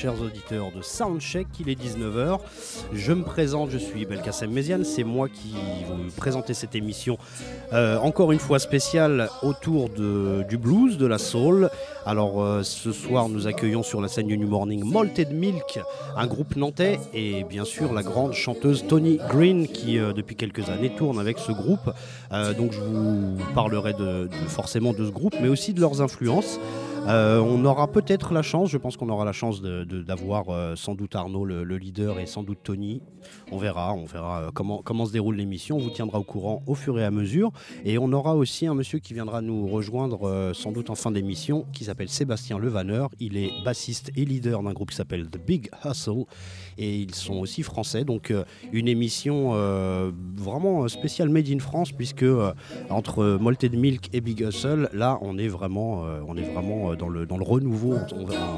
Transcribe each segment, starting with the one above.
chers auditeurs de Soundcheck, il est 19h. Je me présente, je suis Belkacem Méziane, c'est moi qui vous présenter cette émission euh, encore une fois spéciale autour du blues, de la soul. Alors euh, ce soir nous accueillons sur la scène du New Morning Malted Milk, un groupe nantais et bien sûr la grande chanteuse Tony Green qui euh, depuis quelques années tourne avec ce groupe. donc je vous parlerai de, forcément de ce groupe mais aussi de leurs influences. Euh, on aura peut-être la chance, je pense qu'on aura la chance d'avoir euh, sans doute Arnaud, le, leader, et sans doute Tony. On verra, on verra euh, comment, comment se déroule l'émission. On vous tiendra au courant au fur et à mesure. Et on aura aussi un monsieur qui viendra nous rejoindre sans doute en fin d'émission, qui s'appelle Sébastien Levaneur. Il est bassiste et leader d'un groupe qui s'appelle The Big Hustle. Et ils sont aussi français. Donc une émission vraiment spéciale Made in France, puisque entre Malted Milk et Big Hustle, là, on est vraiment, on est vraiment dans le, dans le renouveau,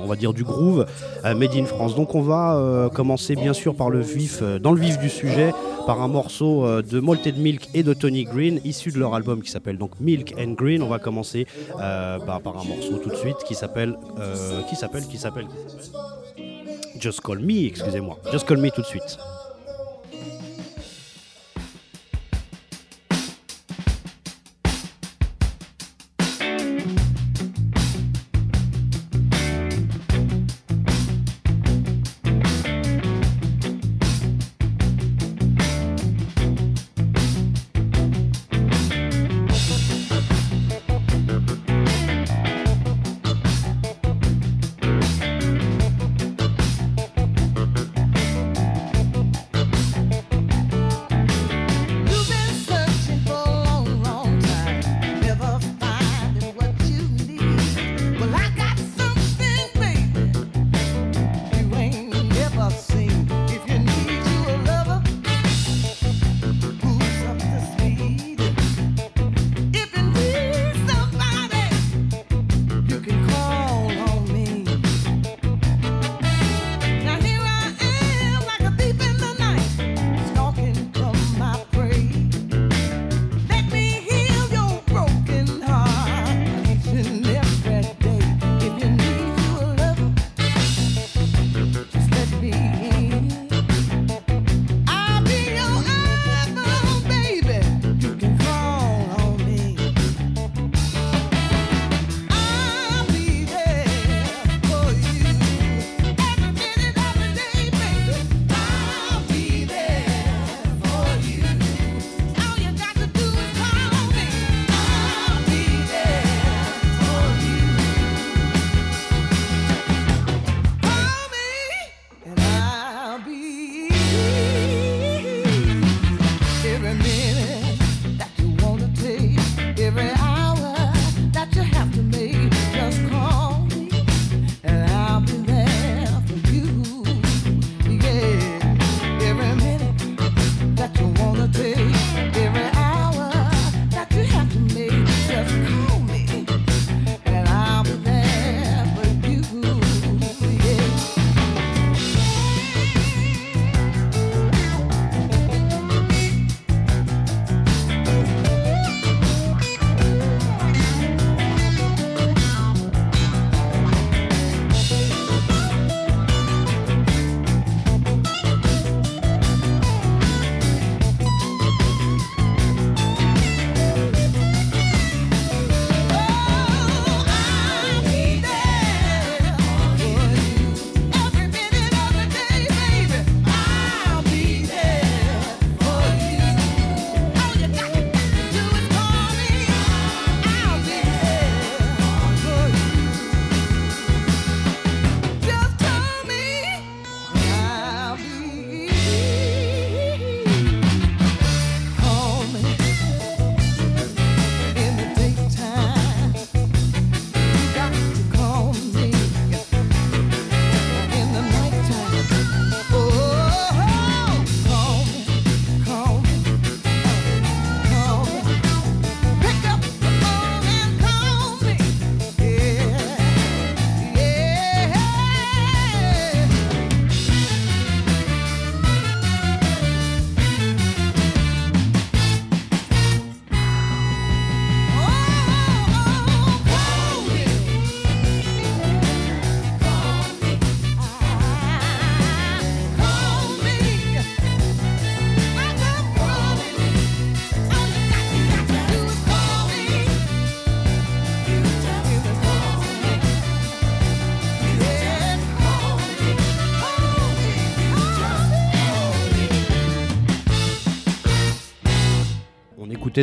on va, dire, du groove euh, Made in France. Donc on va euh, commencer bien sûr par le vif, euh, dans le vif du sujet, par un morceau de Malted Milk et de Tony Green, issu de leur album qui s'appelle donc Milk and Green. On va commencer par, par, un morceau tout de suite qui s'appelle, qui s'appelle, qui s'appelle Just Call Me, excusez-moi. Just Call Me tout de suite.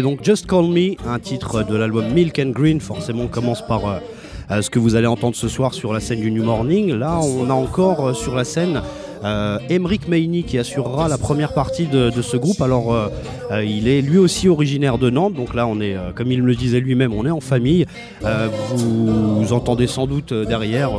Donc Just Call Me, un titre de l'album Milk and Green. Forcément, on commence par ce que vous allez entendre ce soir sur la scène du New Morning. Là, on a encore sur la scène euh, Emeric Meini qui assurera la première partie de, ce groupe. Alors, euh, euh, il est lui aussi originaire de Nantes, donc là, on est, comme il me le disait lui-même, on est en famille. Vous, entendez sans doute derrière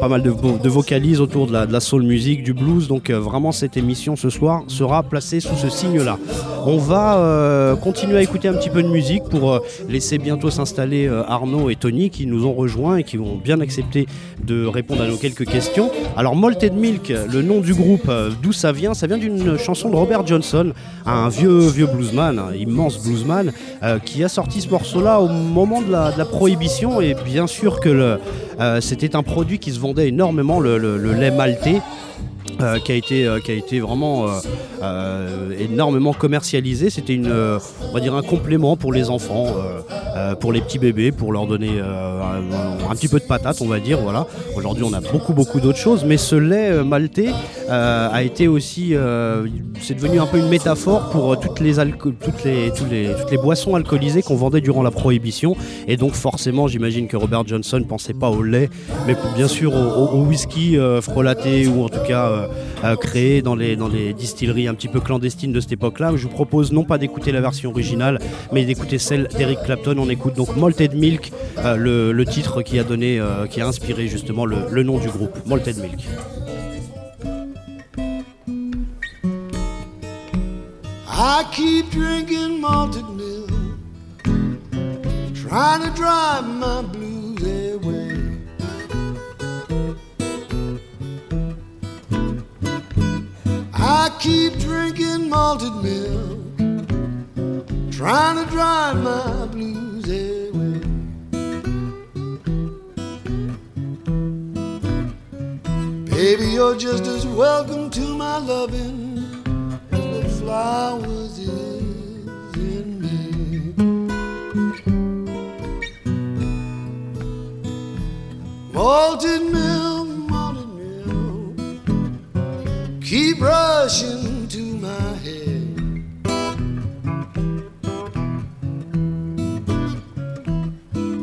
pas mal de, vocalises autour de la, soul music, du blues. Donc, vraiment, cette émission ce soir sera placée sous ce signe-là. On va continuer à écouter un petit peu de musique pour laisser bientôt s'installer Arnaud et Tony qui nous ont rejoints et qui ont bien accepté de répondre à nos quelques questions. Alors, Malted Milk, le nom du groupe, euh, d'où ça vient? Ça vient d'une chanson de Robert Johnson, un vieux, vieux bluesman, immense bluesman, euh, qui a sorti ce morceau-là au moment de la, prohibition. Et bien sûr que euh, c'était un produit qui se vendait énormément, le, le lait maltais. Euh, qui, a été, euh, qui a été vraiment euh, énormément commercialisé. C'était une, on va dire un complément pour les enfants, pour les petits bébés, pour leur donner un, petit peu de patate, on va dire. Voilà. Aujourd'hui, on a beaucoup beaucoup d'autres choses, mais ce lait maltais a été aussi, c'est devenu un peu une métaphore pour toutes les, toutes les, toutes les, boissons alcoolisées qu'on vendait durant la prohibition. Et donc forcément, j'imagine que Robert Johnson pensait pas au lait, mais bien sûr au, au whisky frelaté ou en tout cas euh, créé dans les, dans les distilleries un petit peu clandestines de cette époque-là. Je vous propose non pas d'écouter la version originale, mais d'écouter celle d'Eric Clapton. On écoute donc Malted Milk, euh, le, titre qui a donné, euh, qui a inspiré justement le, le nom du groupe, Malted Milk. I keep drinking malted milk, trying to drive my blues away. I keep drinking malted milk, trying to drive my blues away. Baby, you're just as welcome to my loving as the flowers is in me. Malted milk keep rushing to my head.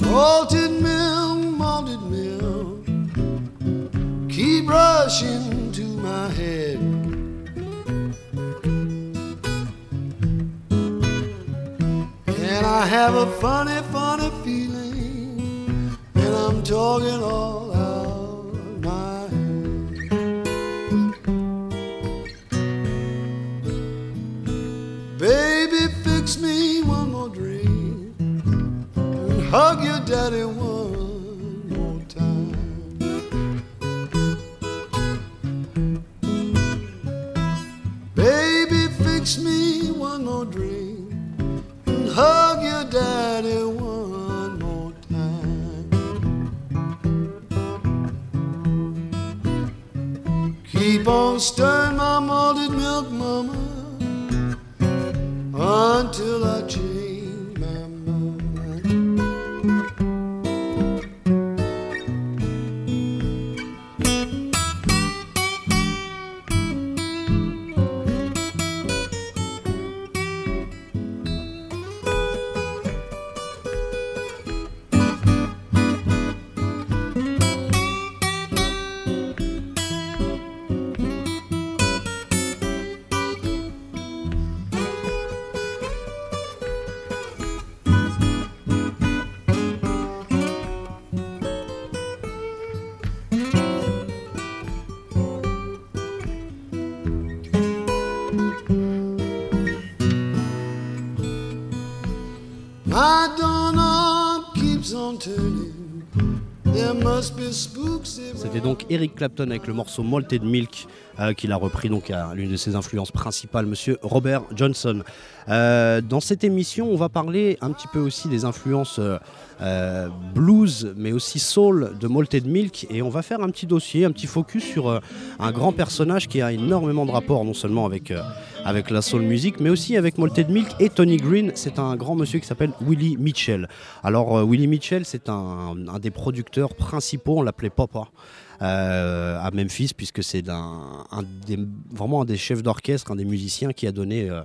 Malted milk, malted milk, keep rushing to my head. And I have a funny, funny feeling, and I'm talking all hug your daddy one more time. Baby, fix me one more drink and hug your daddy one more time. Keep on stirring C'était donc Eric Clapton avec le morceau Malted Milk euh, qu'il a repris donc à l'une de ses influences principales, Monsieur Robert Johnson. Euh, dans cette émission, on va parler un petit peu aussi des influences euh, blues, mais aussi soul de Malted Milk, et on va faire un petit dossier, un petit focus sur un grand personnage qui a énormément de rapports, non seulement avec avec la soul music, mais aussi avec Malted Milk et Tony Green. C'est un grand monsieur qui s'appelle Willie Mitchell. Alors Willie Mitchell, c'est un, des producteurs principaux, on l'appelait Papa. à Memphis, puisque c'est un, vraiment un des chefs d'orchestre, un des musiciens qui a donné euh,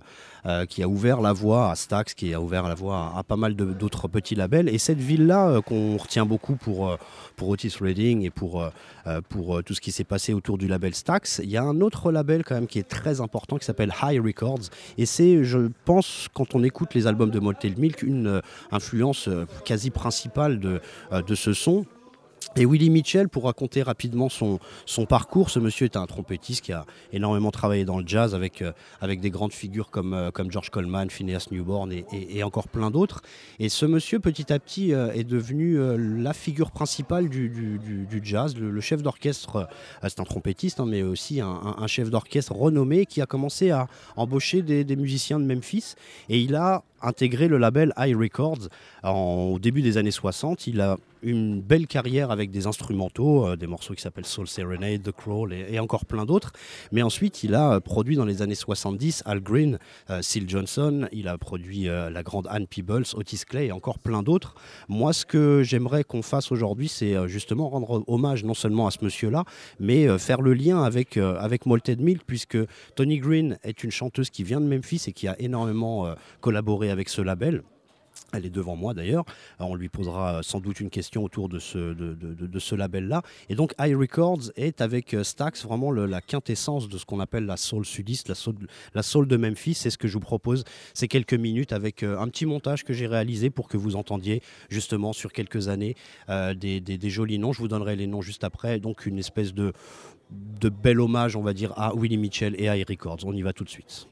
qui a ouvert la voie à Stax, qui a ouvert la voie à, pas mal d'autres petits labels. Et cette ville-là, euh, qu'on retient beaucoup pour, euh, pour Otis Reading et pour, pour tout ce qui s'est passé autour du label Stax, il y a un autre label quand même qui est très important qui s'appelle High Records. Et c'est, je pense, quand on écoute les albums de Motel Milk, une influence quasi principale de, de ce son. Et Willie Mitchell, pour raconter rapidement son, parcours, ce monsieur est un trompettiste qui a énormément travaillé dans le jazz avec, euh, avec des grandes figures comme, euh, comme George Coleman, Phineas Newborn et, encore plein d'autres. Et ce monsieur, petit à petit, euh, est devenu la figure principale du, jazz, le, chef d'orchestre. c'est un trompettiste, hein, mais aussi un, chef d'orchestre renommé qui a commencé à embaucher des, des musiciens de Memphis. Et il a intégré le label High Records au début des années 60. Il a une belle carrière avec des instrumentaux, euh, des morceaux qui s'appellent Soul Serenade, The Crawl et, encore plein d'autres. Mais ensuite, il a euh, produit dans les années 70 Al Green, euh, Seal Johnson, il a produit la grande Anne Peebles, Otis Clay et encore plein d'autres. Moi, ce que j'aimerais qu'on fasse aujourd'hui, c'est justement rendre hommage non seulement à ce monsieur-là, mais faire le lien avec, avec Malted Milk, puisque Tony Green est une chanteuse qui vient de Memphis et qui a énormément collaboré avec ce label. Elle est devant moi d'ailleurs. On lui posera sans doute une question autour de ce, label-là. Et donc, High Records est avec euh, Stax vraiment la quintessence de ce qu'on appelle la soul sudiste, la soul, de Memphis. C'est ce que je vous propose ces quelques minutes avec euh, un petit montage que j'ai réalisé pour que vous entendiez justement sur quelques années euh, des, jolis noms. Je vous donnerai les noms juste après. Donc, une espèce de, bel hommage, on va dire, à Willie Mitchell et High Records. On y va tout de suite.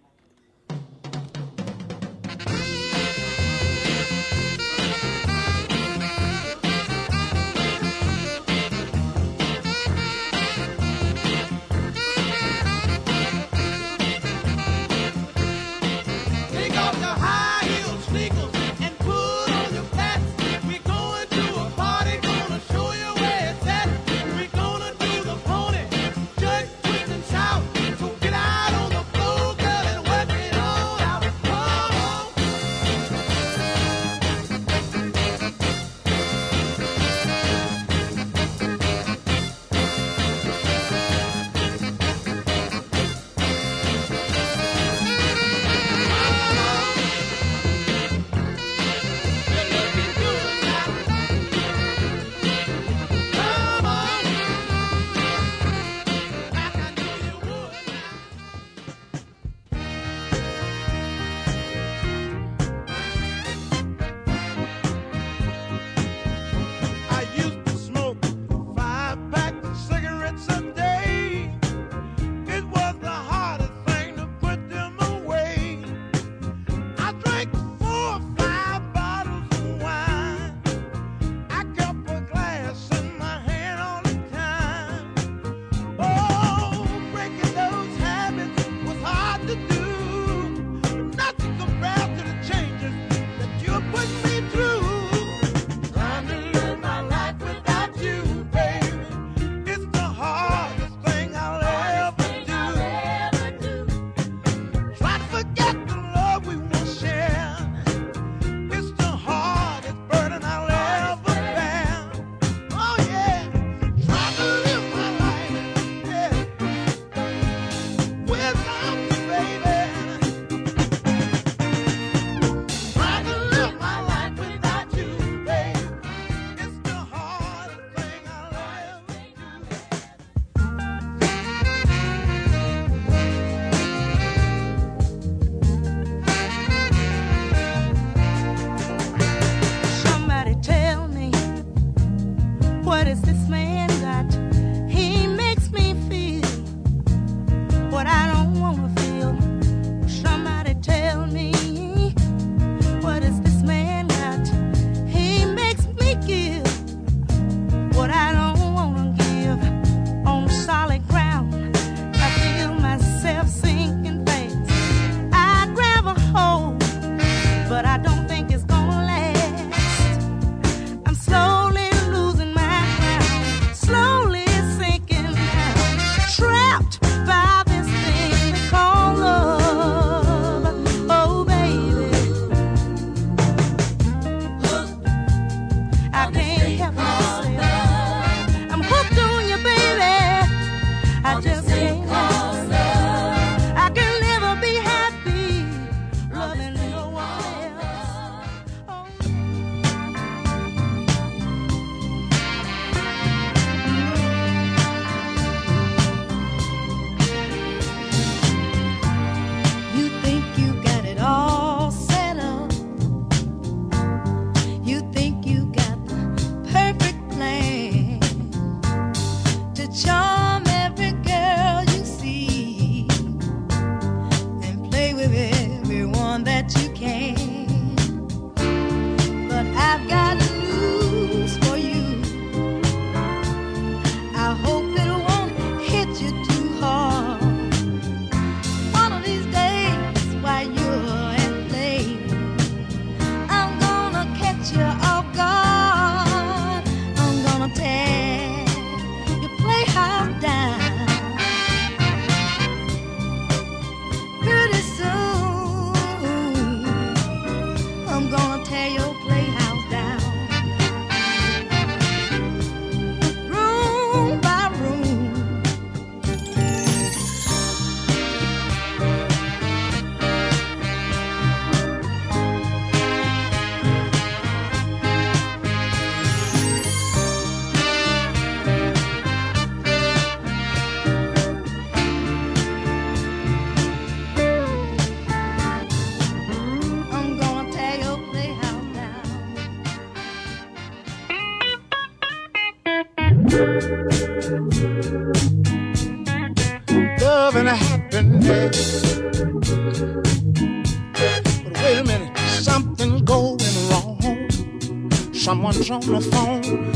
On the phone,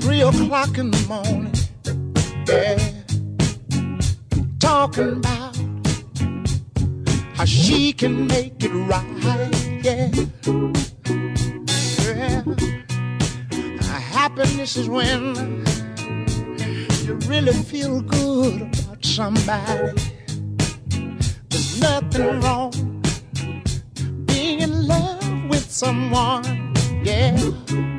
three o'clock in the morning, yeah, talking about how she can make it right, yeah. yeah. Happiness is when you really feel good about somebody. There's nothing wrong being in love with someone, yeah.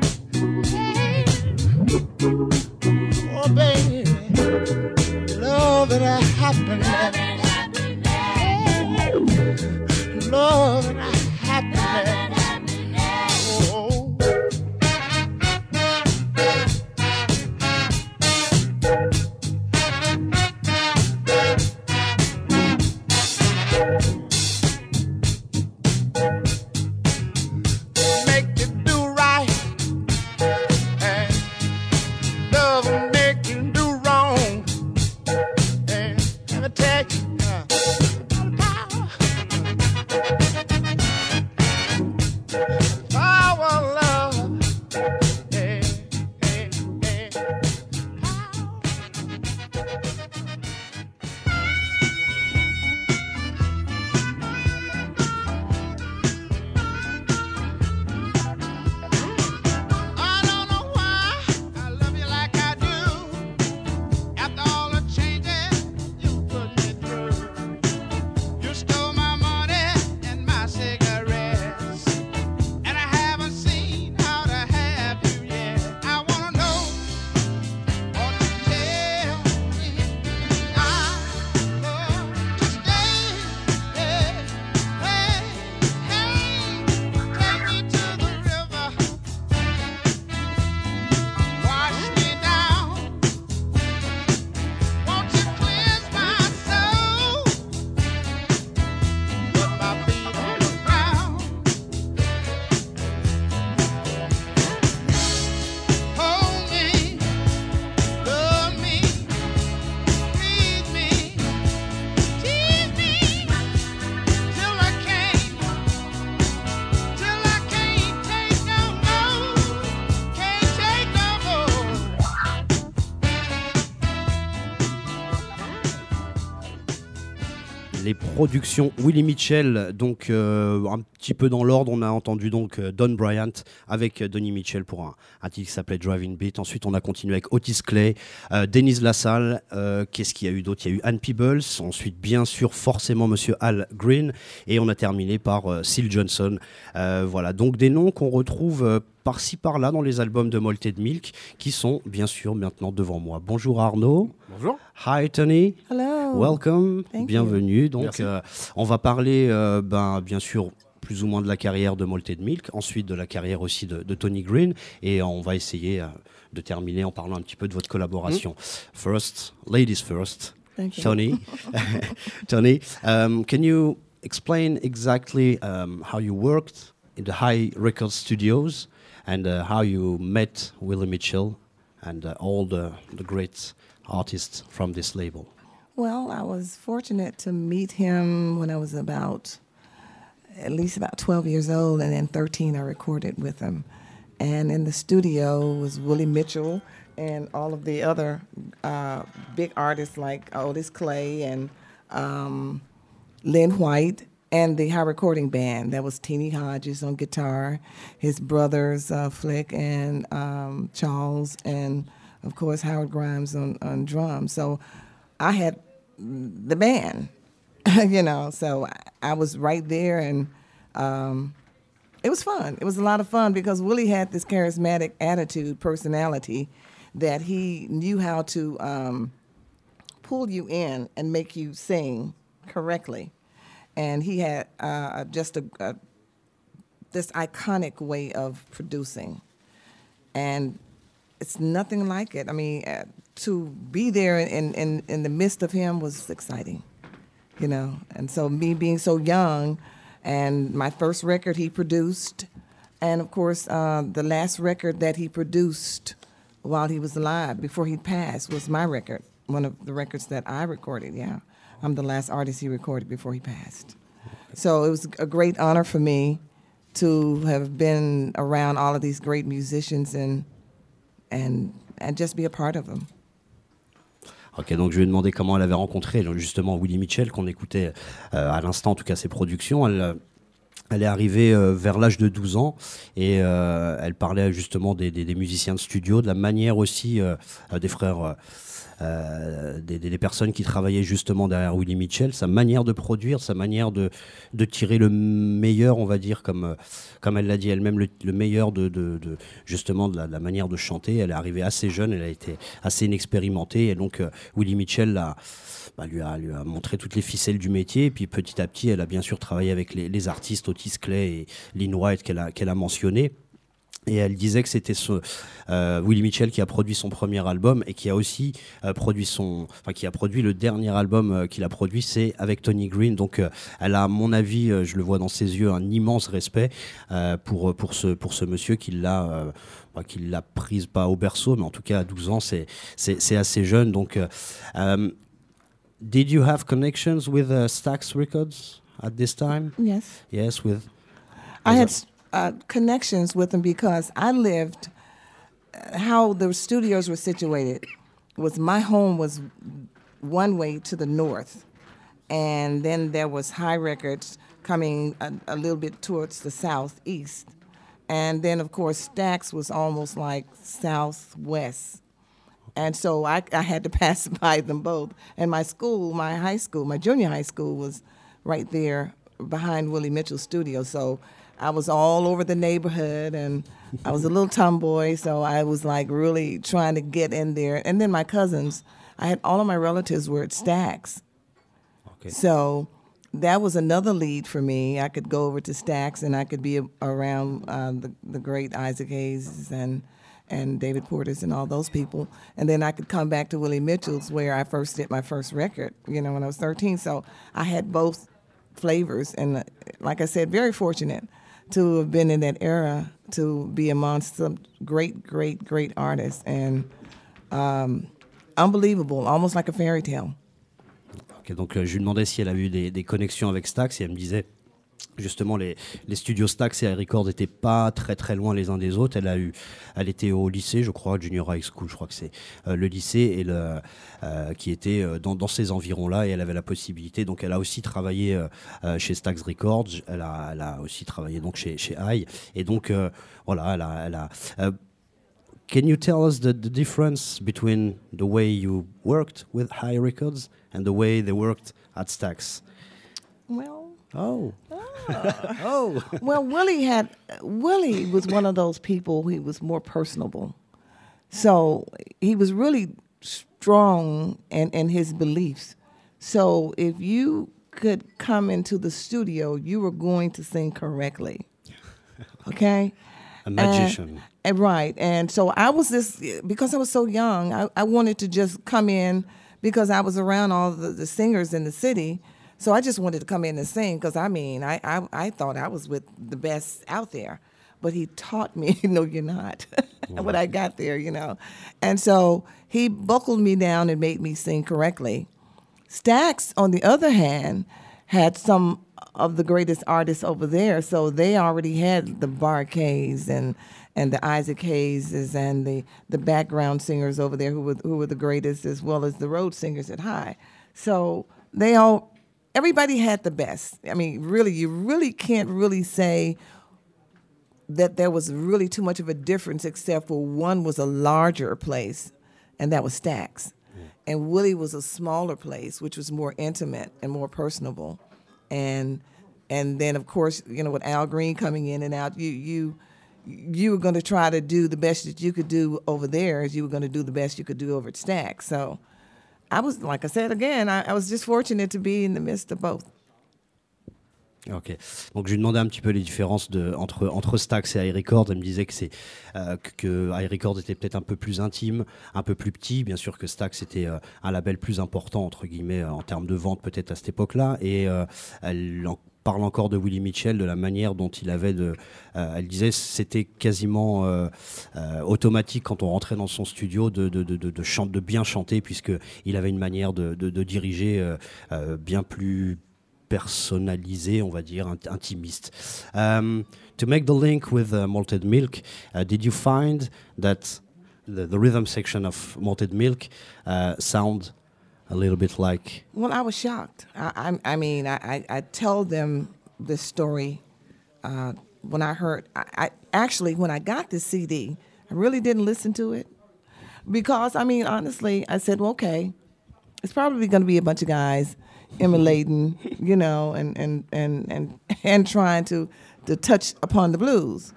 Production Willie Mitchell, donc euh, un petit peu dans l'ordre, on a entendu donc euh, Don Bryant avec euh, Donny Mitchell pour un, titre qui s'appelait Driving Beat. Ensuite, on a continué avec Otis Clay, Denise Lassalle. Qu'est-ce qu'il y a eu d'autre? Il y a eu Anne Peebles. Ensuite, bien sûr, forcément Monsieur Al Green. Et on a terminé par Seal Johnson. voilà, donc des noms qu'on retrouve par-ci par-là dans les albums de Malted Milk qui sont bien sûr maintenant devant moi. Bonjour Arnaud. Bonjour. Hi Tony. Hello. Welcome. Bienvenue. Donc euh, on va parler euh, ben, bien sûr plus ou moins de la carrière de Malted Milk, ensuite de la carrière aussi de, Tony Green et on va essayer euh, de terminer en parlant un petit peu de votre collaboration. Mm. First, ladies first. Tony. Tony, um, can you explain exactly um, how you worked in the High Record Studios? And uh, how you met Willie Mitchell and uh, all the, the great artists from this label? Well, I was fortunate to meet him when I was about at least about 12 years old, and then 13 I recorded with him. And in the studio was Willie Mitchell and all of the other uh, big artists like Otis Clay and um, Lynn White and the high recording band. That was Teenie Hodges on guitar, his brothers uh, Flick and um, Charles, and of course Howard Grimes on, on drums. So I had the band, you know. So I, was right there, and um, it was fun. It was a lot of fun because Willie had this charismatic attitude, personality, that he knew how to um, pull you in and make you sing correctly. And he had uh, just a, a, this iconic way of producing. And it's nothing like it. I mean, uh, to be there in, in, in the midst of him was exciting, you know. And so me being so young, and my first record he produced, and of course uh, the last record that he produced while he was alive before he passed was my record, one of the records that I recorded. Yeah, I'm the last artist he recorded before he passed. So it was a great honor for me to have been around all of these great musicians and and and just be a part of them. Ok, donc je lui ai demandé comment elle avait rencontré justement Willie Mitchell, qu'on écoutait euh, à l'instant, en tout cas ses productions. Elle, euh, elle est arrivée euh, vers l'âge de 12 ans et elle parlait justement des, des, musiciens de studio, de la manière aussi des frères euh, des, personnes qui travaillaient justement derrière Willie Mitchell, sa manière de produire, sa manière de, tirer le meilleur, on va dire, comme, comme elle l'a dit elle-même, le, meilleur de, justement de la, manière de chanter. Elle est arrivée assez jeune, elle a été assez inexpérimentée, et donc euh, Willie Mitchell bah, lui, a, montré toutes les ficelles du métier, et puis petit à petit, elle a bien sûr travaillé avec les, artistes Otis Clay et Lynn White qu'elle a, qu'elle a mentionné. Et elle disait que c'était ce euh, Willie Mitchell qui a produit son premier album et qui a aussi euh, produit son, enfin qui a produit le dernier album euh, qu'il a produit, c'est avec Tony Green. Donc elle a, à mon avis, je le vois dans ses yeux, un immense respect pour pour ce pour ce monsieur qui l'a bah, qui l'a prise pas au berceau, mais en tout cas à 12 ans, c'est c'est assez jeune. Donc, did you have connections with uh, Stax Records at this time? Yes. Yes, with. I had uh, connections with them because I lived uh, how the studios were situated was my home was one way to the north. And then there was high records coming a, a little bit towards the southeast. And then of course Stax was almost like southwest. And so I, I had to pass by them both. And my school my high school my junior high school was right there behind willie mitchell's studio. So I was all over the neighborhood and I was a little tomboy, so I was like really trying to get in there. And then my cousins, I had all of my relatives were at Stax. Okay. So that was another lead for me. I could go over to Stax and I could be around uh, the, the great Isaac Hayes and and David Porter's and all those people. And then I could come back to Willie Mitchell's where I first did my first record, you know, when I was 13. So I had both flavors. And like I said, very fortunate to have been in that era to be amongst some great, great, great artists and um, unbelievable, almost like a fairy tale. Okay, donc euh, je lui demandais si elle a eu des, des connexions avec Stax et elle me disait justement les, studios Stax et Records n'étaient pas très très loin les uns des autres. Elle a eu, elle était au lycée, je crois, junior high school, je crois que c'est euh, le lycée et le, euh, qui était euh, dans, ces environs-là et elle avait la possibilité. Donc elle a aussi travaillé chez Stax Records. Elle a, aussi travaillé donc chez chez High et donc voilà, elle a, Can you tell us the, difference between the way you worked with High Records and the way they worked at Stax? Oh. Oh. oh. Well, Willie had Willie was one of those people who was more personable. So he was really strong in, in his beliefs. So if you could come into the studio, you were going to sing correctly. Okay? A magician. And, right. And so I was this, because I was so young, I, I wanted to just come in because I was around all the, the singers in the city so I just wanted to come in and sing because I mean, I, I, I thought I was with the best out there. but he taught me, no, you're not, when I got there, you know. And so he buckled me down and made me sing correctly. Stax, on the other hand, had some of the greatest artists over there, so they already had the Bar-Kays and and the Isaac Hayeses and the the background singers over there who were who were the greatest, as well as the road singers at High. So they all, everybody had the best. I mean, really, you really can't really say that there was really too much of a difference, except for one was a larger place, and that was Stax, and Willie was a smaller place, which was more intimate and more personable, and and then of course, you know, with Al Green coming in and out, you you you were going to try to do the best that you could do over there as you were going to do the best you could do over at Stack. So I was, like I said again, I, I was just fortunate to be in the midst of both. Ok. Donc je lui demandais un petit peu les différences entre, entre Stax et iRecord. Elle me disait que, c'est, euh, que iRecord était peut-être un peu plus intime, un peu plus petit. Bien sûr que Stax était euh, un label plus important, entre guillemets, euh, en termes de vente peut-être à cette époque-là. Et elle parle encore de Willie Mitchell, de la manière dont il avait de. Euh, elle disait c'était quasiment euh, euh, automatique quand on rentrait dans son studio de, de, de, de, bien chanter, puisqu'il avait une manière de, de, diriger bien plus personnalisée, on va dire, int- intimiste. Um, to make the link with uh, Malted Milk, uh, did you find that the, the rhythm section of Malted Milk uh, sound a little bit like Well, I was shocked. I, I, I mean, I, I, tell them this story uh, when I heard. I, I actually, when I got this CD, I really didn't listen to it because, I mean, honestly, I said, well, okay, it's probably going to be a bunch of guys emulating, you know, and and and and and trying to to touch upon the blues.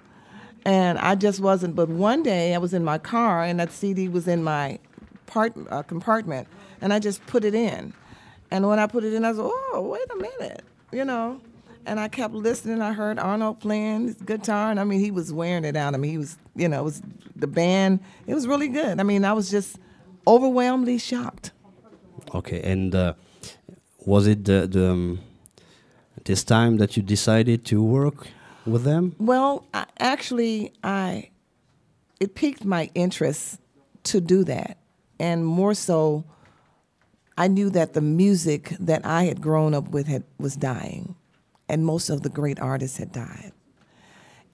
And I just wasn't. But one day I was in my car and that CD was in my part, uh, compartment, and I just put it in. And when I put it in, I was, oh, wait a minute, you know. And I kept listening. I heard Arnold playing his guitar, and I mean, he was wearing it out. I mean, he was, you know, it was the band. It was really good. I mean, I was just overwhelmingly shocked. Okay, and uh, was it the, the um, this time that you decided to work with them? Well, I, actually, I it piqued my interest to do that, and more so, I knew that the music that I had grown up with had, was dying, and most of the great artists had died,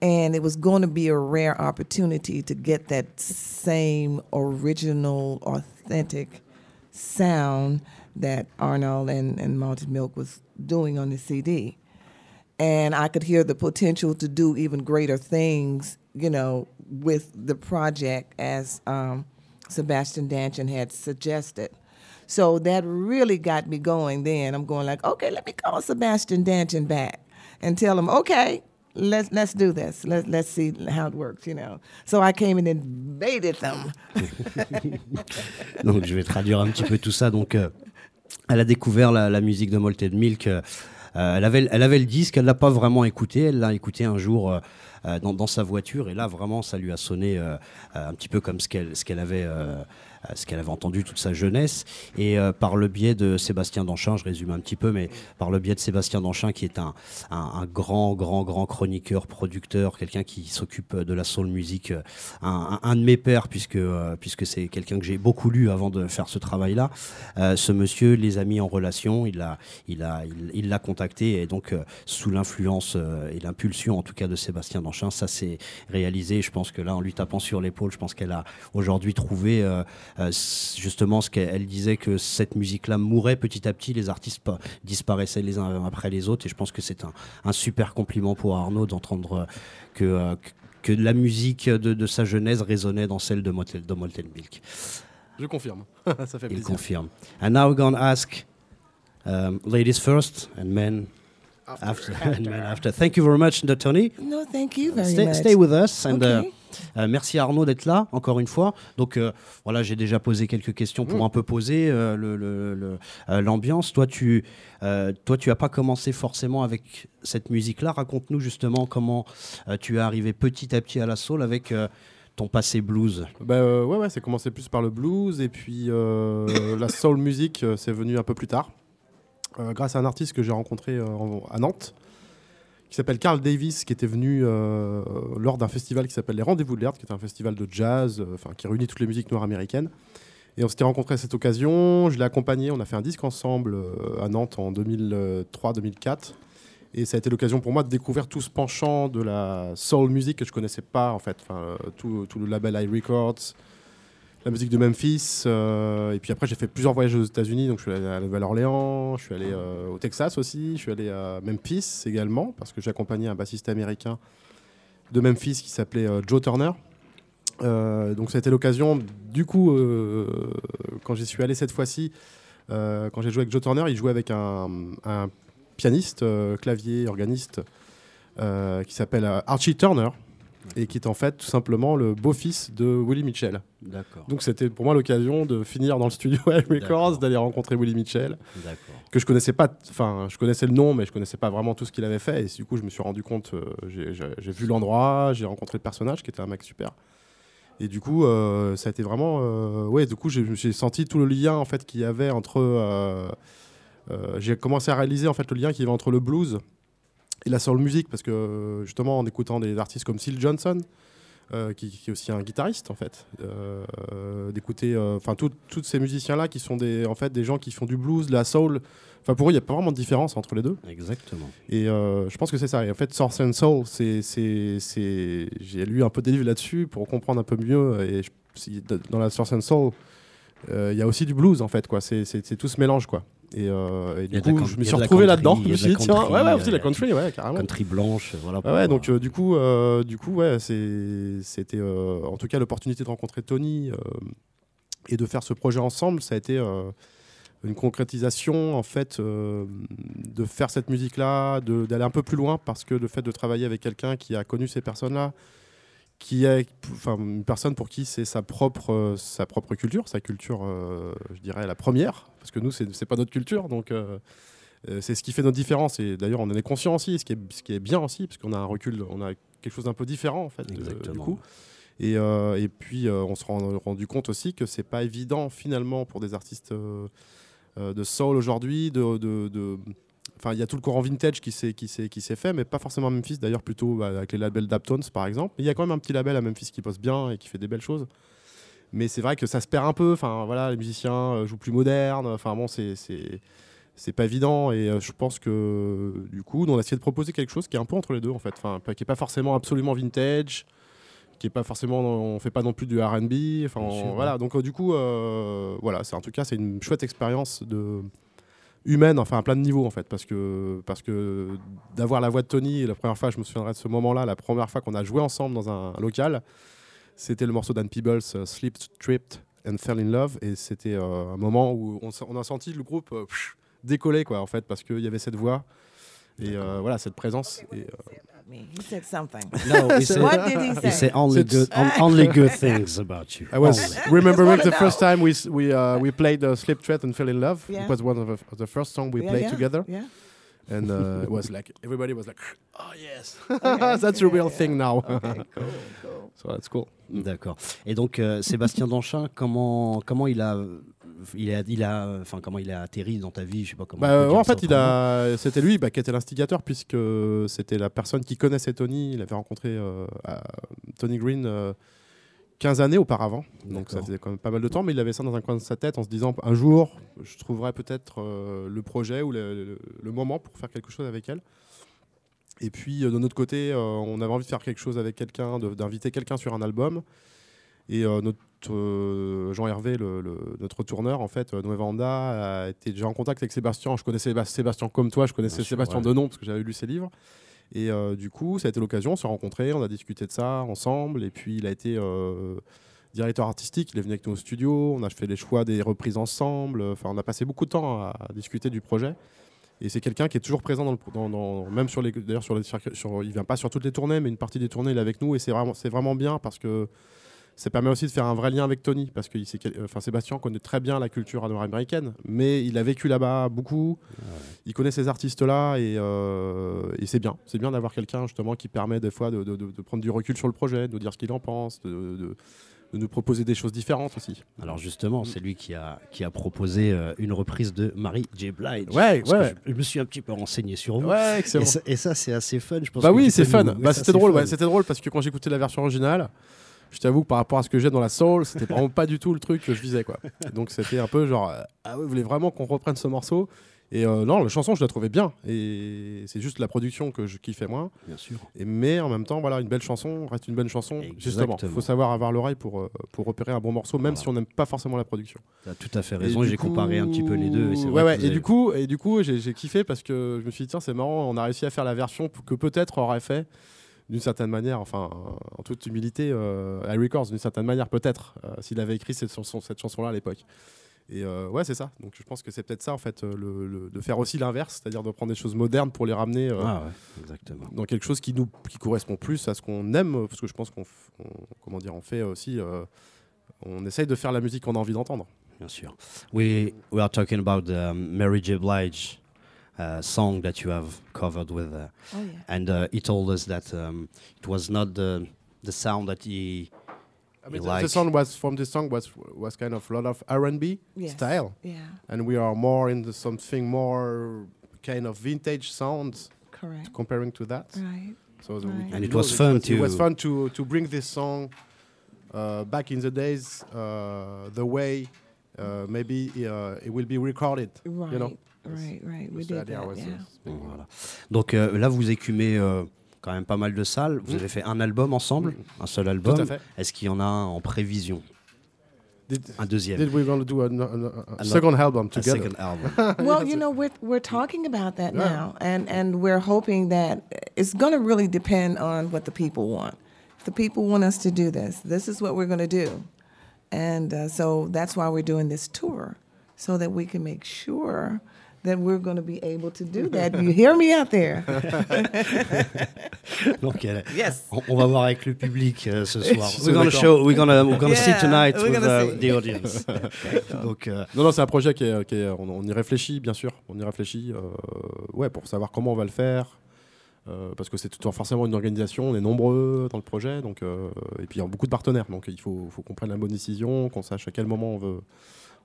and it was going to be a rare opportunity to get that same original, authentic sound that Arnold and, and Malted Milk was doing on the CD and I could hear the potential to do even greater things, you know, with the project as um, Sebastian Danchin had suggested. So that really got me going. Then I'm going like, okay, let me call Sebastian Danchin back and tell him, okay, let's let's do this. Let let's see how it works, you know. So I came and invaded them. Donc je vais traduire un petit peu tout ça. Donc euh, elle a découvert la, la musique de Malted Milk. euh, elle, avait, elle avait le disque, elle l'a pas vraiment écouté. Elle l'a écouté un jour euh, dans, dans sa voiture et là vraiment ça lui a sonné euh, un petit peu comme ce qu'elle ce qu'elle avait euh, ce qu'elle avait entendu toute sa jeunesse et euh, par le biais de Sébastien Danchin, je résume un petit peu, mais par le biais de Sébastien Danchin qui est un, un, grand grand grand chroniqueur, producteur, quelqu'un qui s'occupe de la soul music, euh, un, de mes pères puisque euh, puisque c'est quelqu'un que j'ai beaucoup lu avant de faire ce travail-là. Euh, ce monsieur les a mis en relation, il l'a il a il l'a contacté et donc euh, sous l'influence euh, et l'impulsion en tout cas de Sébastien Danchin, ça s'est réalisé. Je pense que là en lui tapant sur l'épaule, je pense qu'elle a aujourd'hui trouvé euh, euh, justement ce qu'elle elle disait que cette musique-là mourait petit à petit, les artistes pa- disparaissaient les uns après les autres et je pense que c'est un, un super compliment pour Arnaud d'entendre euh, que, euh, que la musique de, de sa jeunesse résonnait dans celle de Motel, de Molten Milk. Je confirme. ça fait Il plaisir. confirme. And now we're going to ask um, ladies first and men after. and men after. Thank you very much, Tony. no, thank you very Stay, much. stay with us. And, uh. Euh, merci à Arnaud d'être là, encore une fois. Donc euh, voilà, j'ai déjà posé quelques questions pour Mm. un peu poser euh, le- le- le- l'ambiance. toi, tu, toi, tu as pas commencé forcément avec cette musique-là. Raconte-nous justement comment tu es arrivé petit à petit à la soul avec ton passé blues. Bah, euh, ouais, ouais, c'est commencé plus par le blues et puis euh, la soul music, euh, c'est venu un peu plus tard, grâce à un artiste que j'ai rencontré en- à Nantes, qui s'appelle Carl Davis, qui était venu euh, lors d'un festival qui s'appelle les Rendez-vous de l'Herbe, qui est un festival de jazz, euh, enfin qui réunit toutes les musiques noires américaines. Et on s'était rencontrés à cette occasion. Je l'ai accompagné. On a fait un disque ensemble euh, à Nantes en 2003-2004. Et ça a été l'occasion pour moi de découvrir tout ce penchant de la soul music que je connaissais pas en fait. Tout le label I Records, la musique de Memphis. euh, et puis après, j'ai fait plusieurs voyages aux États-Unis. Donc, je suis allé à Nouvelle-Orléans, je suis allé euh, au Texas aussi, je suis allé à Memphis également, parce que j'ai accompagné un bassiste américain de Memphis qui s'appelait euh, Joe Turner. Donc, ça a été l'occasion, du coup, quand j'y suis allé cette fois-ci, quand j'ai joué avec Joe Turner, il jouait avec un, pianiste, clavier, organiste, qui s'appelle Archie Turner, et qui est en fait tout simplement le beau-fils de Willie Mitchell. D'accord. Donc c'était pour moi l'occasion de finir dans le studio D'accord. Records, d'aller rencontrer Willie Mitchell, D'accord. que je connaissais pas, enfin je connaissais le nom, mais je connaissais pas vraiment tout ce qu'il avait fait. Et du coup, je me suis rendu compte, euh, j'ai- vu l'endroit, j'ai rencontré le personnage qui était un mec super. Et du coup, euh, ça a été vraiment, euh, ouais, du coup, j'ai senti tout le lien en fait qu'il y avait entre. euh, j'ai commencé à réaliser en fait le lien qu'il y avait entre le blues et la soul music parce que justement en écoutant des artistes comme Seal Johnson euh, qui, qui est aussi un guitariste en fait euh, d'écouter euh, enfin tous ces musiciens là qui sont des en fait des gens qui font du blues de la soul. Enfin pour eux il n'y a pas vraiment de différence entre les deux. Exactement. et euh, je pense que c'est ça. Et en fait Source and Soul c'est j'ai lu un peu des livres là-dessus pour comprendre un peu mieux. Et je- dans la Source and Soul euh, il y a aussi du blues en fait quoi. C'est tout ce mélange quoi et, euh, et du coup je me suis retrouvé country, là-dedans je me suis dit tiens country, ouais ouais euh, aussi la a- country ouais carrément Country blanche, voilà. Ouais, donc euh, du coup, euh, du coup, ouais, c'était euh, en tout cas l'opportunité de rencontrer Tony euh, et de faire ce projet ensemble. Ça a été euh, une concrétisation en fait euh, de faire cette musique-là, d'aller un peu plus loin parce que le fait de travailler avec quelqu'un qui a connu ces personnes-là, qui est, enfin, une personne pour qui c'est sa propre, euh, sa propre culture, sa culture, euh, je dirais la première, parce que nous c'est, c'est pas notre culture, donc. euh, c'est ce qui fait notre différence et d'ailleurs on en est conscient aussi, ce qui est, ce qui est bien aussi, parce qu'on a un recul, on a quelque chose d'un peu différent en fait de- du coup. Et, et puis on se rend rendu compte aussi que c'est pas évident finalement pour des artistes de soul aujourd'hui de, de- de- Enfin, il y a tout le courant vintage qui s'est qui s'est qui s'est fait, mais pas forcément à Memphis. D'ailleurs, plutôt bah, avec les labels d'Aptones, par exemple. Il y a quand même un petit label à Memphis qui bosse bien et qui fait des belles choses. Mais c'est vrai que ça se perd un peu. Enfin, voilà, les musiciens euh, jouent plus moderne. Enfin, bon, c'est c'est c'est pas évident. Et euh, je pense que du coup, on a essayé de proposer quelque chose qui est un peu entre les deux, en fait. Enfin, qui est pas forcément absolument vintage, qui est pas forcément, on fait pas non plus du R&B. Enfin, on- voilà. Donc euh, du coup, euh, voilà, c'est en tout cas, c'est une chouette expérience de humaine, enfin à plein de niveaux en fait, parce que parce que d'avoir la voix de Tony, la première fois, je me souviendrai de ce moment-là, la première fois qu'on a joué ensemble dans un local, c'était le morceau d'Anne Peebles, euh, Sleep, Tripped and Fell in Love, et c'était euh, un moment où on, a senti le groupe euh, décoller quoi en fait, parce qu'il y avait cette voix et voilà cette présence. Mean, he said something. No, he said, What did he said only good, on- only good things about you. I was Only. remembering the first time we s- we uh, we played uh, Sleep, Tripped and Fell in Love. Yeah. It was one of the, of the first song we Yeah, played yeah, together. Yeah. and uh, it was like everybody was like, "Oh yes, Okay, that's the yeah, real yeah. thing now." Okay, cool, cool. so that's cool. D'accord. Et donc euh, Sébastien Danchin, comment comment il a il a il a enfin comment il a atterri dans ta vie, je sais pas comment. Bah, ouais, en fait, il autrement. a, c'était lui bah, qui était l'instigateur puisque c'était la personne qui connaissait Tony. Il avait rencontré euh, à Tony Green euh, 15 années auparavant, donc ça faisait quand même pas mal de temps. Mais il avait ça dans un coin de sa tête en se disant un jour, je trouverai peut-être euh, le projet ou le, le- le moment pour faire quelque chose avec elle. Et puis euh, de notre côté, on avait envie de faire quelque chose avec quelqu'un, d'inviter quelqu'un sur un album. Et euh, notre Jean Hervé, le, le- notre tourneur, en fait, euh, Nueva Honda, a été déjà en contact avec Sébastien. Je connaissais Séba- Sébastien comme toi, je connaissais Bien sûr, Sébastien ouais. de nom parce que j'avais lu ses livres. Et euh, du coup, ça a été l'occasion, on s'est rencontrés, on a discuté de ça ensemble. Et puis, il a été euh, directeur artistique, il est venu avec nous au studio, on a fait les choix des reprises ensemble. Enfin, on a passé beaucoup de temps à, à discuter du projet. Et c'est quelqu'un qui est toujours présent dans le, dans, dans- même sur les, d'ailleurs sur les, sur, il vient pas sur toutes les tournées, mais une partie des tournées il est avec nous et c'est vraiment, c'est vraiment bien parce que ça permet aussi de faire un vrai lien avec Tony parce que enfin, Sébastien connaît très bien la culture nord-américaine, mais il a vécu là-bas beaucoup, il connaît ces artistes-là et, euh, et c'est bien, c'est bien d'avoir quelqu'un justement qui permet des fois de, de- de- de prendre du recul sur le projet, de nous dire ce qu'il en pense, de, de- de nous proposer des choses différentes aussi. Alors justement, c'est lui qui a, qui a proposé euh, une reprise de Mary J. Blige. Ouais, ouais. Je, je me suis un petit peu renseigné sur vous. Ouais, Et excellent. ça, et ça, c'est assez fun. Je pense Bah oui, c'est fun. nous- Bah, c'était drôle, ouais, c'était drôle parce que quand j'écoutais la version originale, je t'avoue que par rapport à ce que j'ai dans la soul, c'était vraiment pas du tout le truc que je visais quoi. Donc c'était un peu genre euh, ah ouais, vous voulez vraiment qu'on reprenne ce morceau? Et euh, non, la chanson je la trouvais bien et c'est juste la production que je kiffais moins. Bien sûr. Et mais en même temps, voilà, une belle chanson reste une belle chanson. Justement, il faut savoir avoir l'oreille pour, euh, pour repérer un bon morceau, même Voilà. si on n'aime pas forcément la production. Tu as tout à fait raison. J'ai comparé un petit peu les deux. Et, ouais, vrai ouais, et du coup, et du coup, j'ai kiffé parce que je me suis dit tiens, c'est marrant, on a réussi à faire la version que peut-être aurait fait d'une certaine manière, enfin, en toute humilité, euh, à Records d'une certaine manière peut-être euh, s'il avait écrit cette chanson, cette chanson-là à l'époque. Et euh, ouais, c'est ça. Donc je pense que c'est peut-être ça en fait, euh, le, le- de faire aussi l'inverse, c'est-à-dire de prendre des choses modernes pour les ramener. Ah ouais, exactement. dans quelque chose qui nous qui correspond plus à ce qu'on aime parce que je pense qu'on comment dire on fait aussi on essaye de faire la musique qu'on a envie d'entendre Bien sûr. We, we are talking about Mary J. Blige uh, song that you have covered with. Uh, Oh yeah. and uh, he told us that um, it was not the, the sound that he. I mean, You the, like- the song was from this song was was kind of a lot of R&B Yes. style Yeah. and we are more into something more kind of vintage sounds Correct. comparing to that Right. so Right. And it was know, fun it was to- fun to to bring this song uh, back in the days uh, the way uh, maybe uh, it will be recorded Right. you know Right. Right. We That's the did idea I that. was, uh, Yeah. speaking Voilà. Donc euh, là, vous écumez euh, quand même pas mal de salles. Vous Mm. avez fait un album ensemble, un seul album. Est-ce qu'il y en a un en prévision? Did, Un deuxième did we want to do a, a- a- a second album Un together? second album. well, you know, we're we're talking about that Yeah. now, and and we're hoping that it's going to really depend on what the people want. If the people want us to do this, this is what we're going to do, and uh, so that's why we're doing this tour, so that we can make sure that we're going to be able to do that. you hear me out there? Donc, euh, Yes. on, on va voir avec le public euh, ce soir. We're gonna d'accord. show, we're gonna, we're gonna see Yeah, tonight we're with gonna uh, see. the audience. Donc, euh, Non, non, c'est un projet qui est, qui est- on, on y réfléchit, bien sûr. On y réfléchit, euh, ouais, pour savoir comment on va le faire. euh, parce que c'est tout forcément une organisation, on est nombreux dans le projet, donc euh, et puis il y a beaucoup de partenaires, donc il faut, faut qu'on prenne la bonne décision, qu'on sache à quel moment on veut,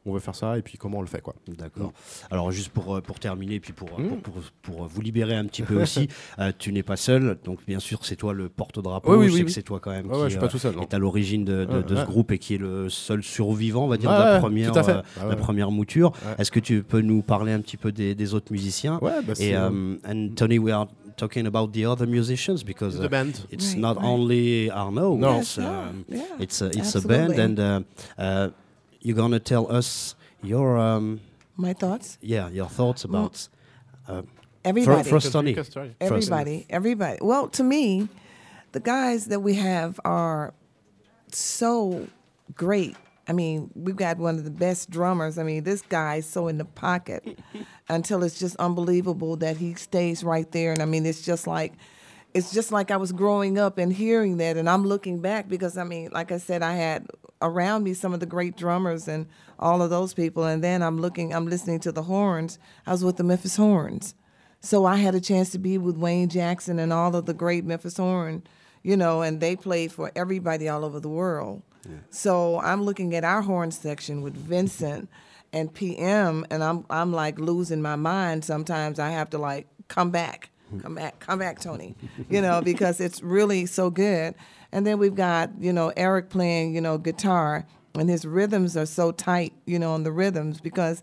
on veut faire ça et puis comment on le fait, quoi. D'accord. Alors juste pour, euh, pour terminer, puis pour, euh, Mm. pour, pour, pour vous libérer un petit peu aussi, euh, tu n'es pas seul, donc bien sûr c'est toi le porte-drapeau, Oui, oui, je sais oui, que oui. c'est toi quand même Ouais, qui ouais, je suis pas euh, tout seul. non. est à l'origine de, de- Ouais, de ce groupe et qui est le seul survivant, on va dire, Ouais, de la première, euh, Ah la première mouture. Ouais. Est-ce que tu peux nous parler un petit peu des, des autres musiciens Ouais, bah, Et euh, um, and Tony, we are talking about the other musicians because the uh, band. it's Right, not right. only Arno, No. it's, um, yeah, it's a, it's a band, and uh, uh, you're gonna tell us your um, My thoughts. yeah your thoughts about uh, Everybody. first Tony. First, sorry. Everybody, everybody. Well, to me, the guys that we have are so great. I mean, we've got one of the best drummers. I mean, this guy's so in the pocket until it's just unbelievable that he stays right there. And I mean, it's just like, it's just like I was growing up and hearing that, and I'm looking back because I mean, like I said, I had around me some of the great drummers and all of those people, and then I'm looking, I'm listening to the horns. I was with the Memphis Horns. So I had a chance to be with Wayne Jackson and all of the great Memphis Horn, you know, and they played for everybody all over the world. So I'm looking at our horn section with Vincent and PM, and I'm I'm like losing my mind. Sometimes I have to like come back, come back, come back, Tony, you know, because it's really so good. And then we've got you know Eric playing you know guitar, and his rhythms are so tight, you know, on the rhythms because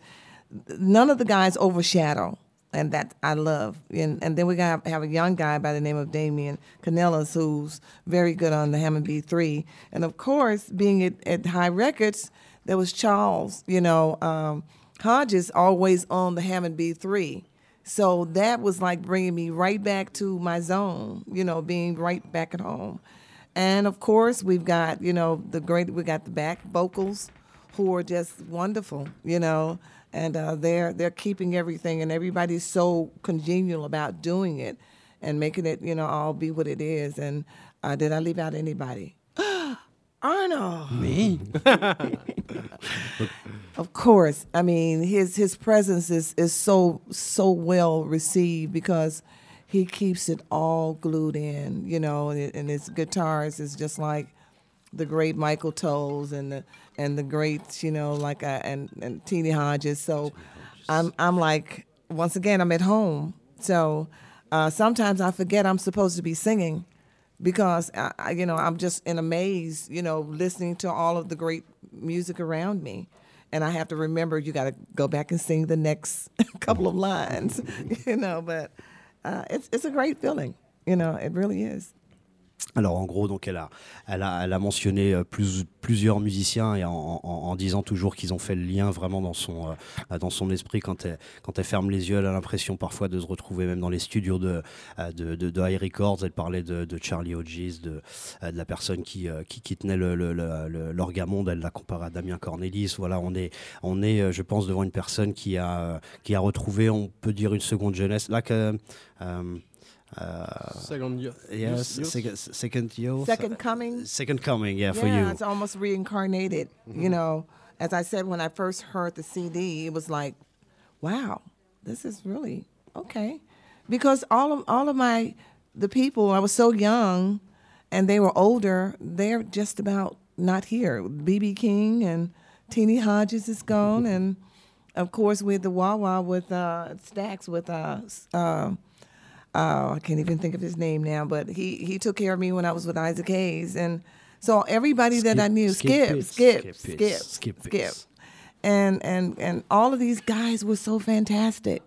none of the guys overshadow, and that I love. And and then we got have a young guy by the name of Damian Canellas who's very good on the Hammond B3, and of course, being at, at High Records, there was Charles, you know, um, Hodges always on the Hammond B3. So that was like bringing me right back to my zone, you know, being right back at home. And of course, we've got, you know, the great, we got the back vocals who are just wonderful, you know, and uh, they're they're keeping everything, and everybody's so congenial about doing it and making it, you know, all be what it is. And uh, did I leave out anybody? Arnold. Me? Of course. I mean, his his presence is is so so well received because he keeps it all glued in, you know, and, it, and his guitars is just like the great Michael Tolles and the and the greats, you know, like uh, and and Teeny Hodges. So I'm I'm like once again I'm at home. So uh, sometimes I forget I'm supposed to be singing because I, you know I'm just in a maze, you know, listening to all of the great music around me. And I have to remember you got to go back and sing the next couple of lines, you know. But uh, it's it's a great feeling, you know. It really is. Alors en gros, donc elle a, elle a, elle a mentionné euh, plus, plusieurs musiciens et en, disant toujours qu'ils ont fait le lien vraiment dans son, euh, dans son esprit quand elle, quand elle ferme les yeux, elle a l'impression parfois de se retrouver même dans les studios de, euh, de, de, High Records. Elle parlait de, de Charlie Hodges, de, la personne qui, qui, tenait l'orgamonde. Elle l'a comparé à Damien Cornelis. Voilà, on est, on est, je pense, devant une personne qui a, qui a retrouvé, on peut dire, une seconde jeunesse. Là que. Euh, Second year. Yes, Youth- second, second year. Second coming. Second coming, yeah, for yeah, you. it's almost reincarnated. You know, as I said when I first heard the CD, it was like, wow, this is really okay, because all of all of my the people I was so young, and they were older. They're just about not here. BB King and Teeny Hodges is gone, and of course with the Wawa with uh, Stacks with uh, uh, oh, I can't even think of his name now, but he he took care of me when I was with Isaac Hayes, and so everybody that I knew, Skip Skip, Skip, Skip Skip, Skip, Skip and and and all of these guys were so fantastic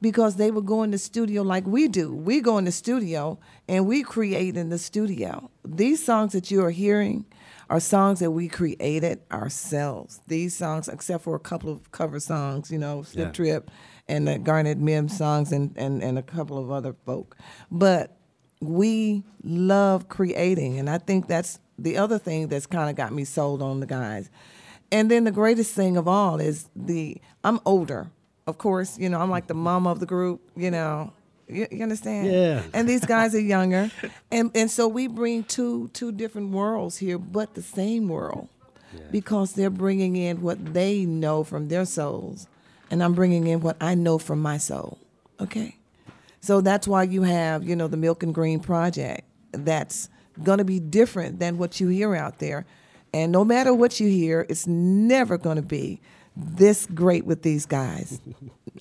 because they would go in the studio like we do. We go in the studio and we create in the studio. These songs that you are hearing are songs that we created ourselves. These songs, except for a couple of cover songs, you know, Slip Yeah. Trip and the Garnet Mims songs and, and, and a couple of other folk. But we love creating. And I think that's the other thing that's kind of got me sold on the guys. And then the greatest thing of all is the I'm older. Of course, you know, I'm like the mom of the group, you know. You, you understand? Yeah. And these guys are younger. And and so we bring two two different worlds here, but the same world. Because they're bringing in what they know from their souls, and I'm bringing in what I know from my soul. Okay? So that's why you have, you know, the Milk and Green Project. That's going to be different than what you hear out there. And no matter what you hear, it's never going to be this great with these guys.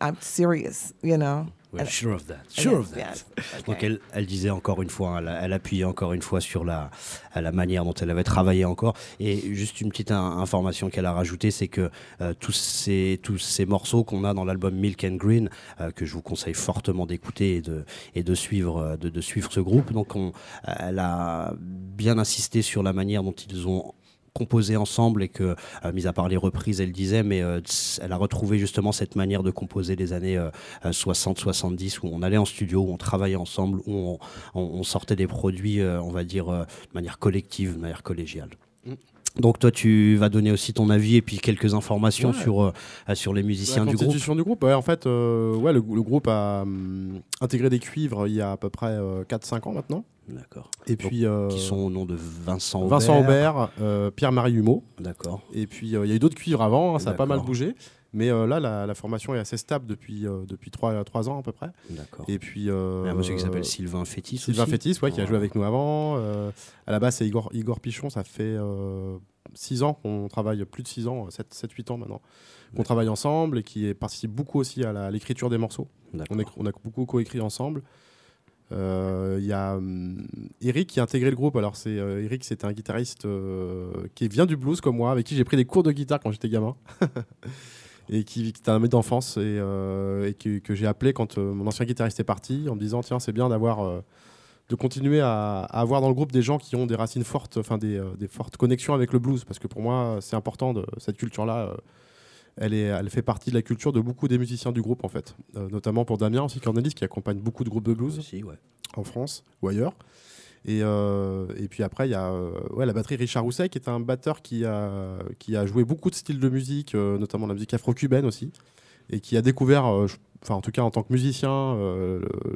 I'm serious, you know. We're sure of that. Yes, Sure of that. yes. Donc elle, elle disait encore une fois, elle, elle appuyait encore une fois sur la, la manière dont elle avait travaillé encore. Et juste une petite in- information qu'elle a rajoutée, c'est que euh, tous, ces, tous ces morceaux qu'on a dans l'album Milk and Green, euh, que je vous conseille fortement d'écouter et de, et de suivre, euh, de, de suivre ce groupe, donc on, elle a bien insisté sur la manière dont ils ont composé ensemble et que, euh, mis à part les reprises, elle disait, mais euh, elle a retrouvé justement cette manière de composer des années 60-70 où on allait en studio, où on travaillait ensemble, où on, sortait des produits, euh, on va dire, euh, de manière collective, de manière collégiale. Donc toi, tu vas donner aussi ton avis et puis quelques informations Ouais. sur, euh, sur les musiciens La du groupe. constitution du groupe, ouais, en fait, euh, ouais, le, le groupe a hum, intégré des cuivres il y a à peu près euh, 4-5 ans maintenant. D'accord. Et puis euh, Qui sont au nom de Vincent Aubert. Vincent Aubert, Pierre-Marie Humeau. D'accord. Et puis il y a eu d'autres cuivres avant, hein, ça a pas mal bougé. Mais euh, là, la, la formation est assez stable depuis, euh, depuis 3, ans à peu près. D'accord. Et puis. euh, Il y a un monsieur qui s'appelle Sylvain Fétis. Sylvain aussi. Fétis, ouais, qui a joué avec nous avant. À la base, c'est Igor, Igor Pichon. Ça fait 6 ans qu'on travaille, plus de 6 ans, 7-8 ans maintenant, qu'on travaille ensemble et qui participe beaucoup aussi à l'écriture des morceaux. On, on a beaucoup coécrit ensemble. Euh, Il y a hum, Eric qui a intégré le groupe. Alors, c'est euh, Eric, c'est un guitariste euh, qui vient du blues comme moi, avec qui j'ai pris des cours de guitare quand j'étais gamin. et qui, était un ami d'enfance et, euh, et que, que j'ai appelé quand euh, mon ancien guitariste est parti en me disant tiens c'est bien d'avoir euh, de continuer à, à avoir dans le groupe des gens qui ont des racines fortes enfin des, des fortes connexions avec le blues parce que pour moi c'est important de cette culture là elle, est, elle fait partie de la culture de beaucoup des musiciens du groupe en fait notamment pour Damien aussi Cornelis qui accompagne beaucoup de groupes de blues Aussi, ouais. en France ou ailleurs. Et, euh, et puis après, il y a euh, ouais, la batterie Richard Rousset, qui est un batteur qui a, qui a joué beaucoup de styles de musique, euh, notamment la musique afro-cubaine aussi, et qui a découvert, enfin en tout cas en tant que musicien,